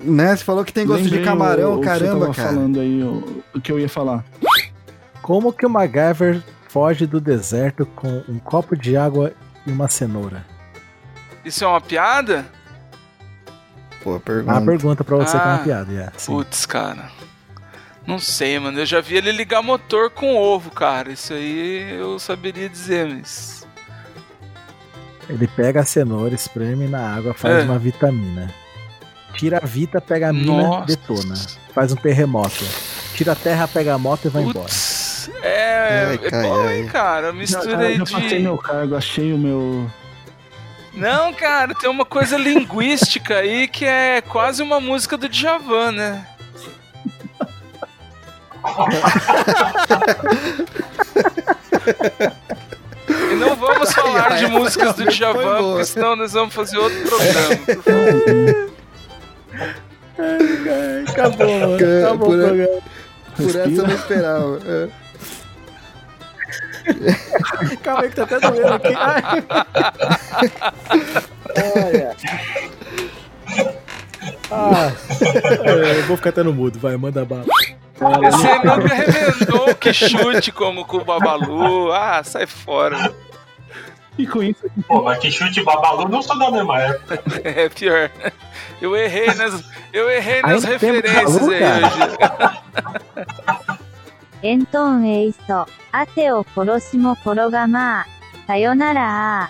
Né? Você falou que tem gosto
Lembrei
de camarão,
o,
caramba,
tava
cara.
falando aí, o, o que eu ia falar.
como que o MacGyver foge do deserto com um copo de água e uma cenoura?
Isso é uma piada?
Pô,
Uma
pergunta.
pergunta pra você que é
Ah.
uma piada, é. Sim.
Putz, cara. Não sei, mano. Eu já vi ele ligar motor com ovo, cara. Isso aí eu saberia dizer, mas.
Ele pega a cenoura, espreme na água, faz
É.
uma vitamina. Tira a vita, pega a mina,
Nossa.
detona. Faz um terremoto. Tira a terra, pega a moto e vai embora.
É,
Ai,
é
cai,
bom, hein, cara.
Já,
Mistura
já,
aí
já
de.
passei meu cargo, achei o meu.
Não, cara, tem uma coisa linguística aí que é quase uma música do Djavan, né? E não vamos falar
Ai,
de
ai,
músicas do Djavan, porque senão nós vamos fazer outro programa. por favor.
Acabou, mano. Acabou
por-
o programa.
Por essa eu não esperava. É.
Calma aí que tá até doendo aqui. Olha. Ah, é, eu vou ficar até no mudo, vai, manda bala.
Esse aí nunca remendou que chute como com o Babalu. Ah, sai fora.
E com isso,
Pô, mas que chute e babalu não são da mesma época. [LAUGHS]
É pior. Eu errei nas, eu errei nas
Ainda
referências
Babalu,
aí
cara?
hoje. [LAUGHS]
エントーンエイソ、アテを殺しも転がまあ、さよなら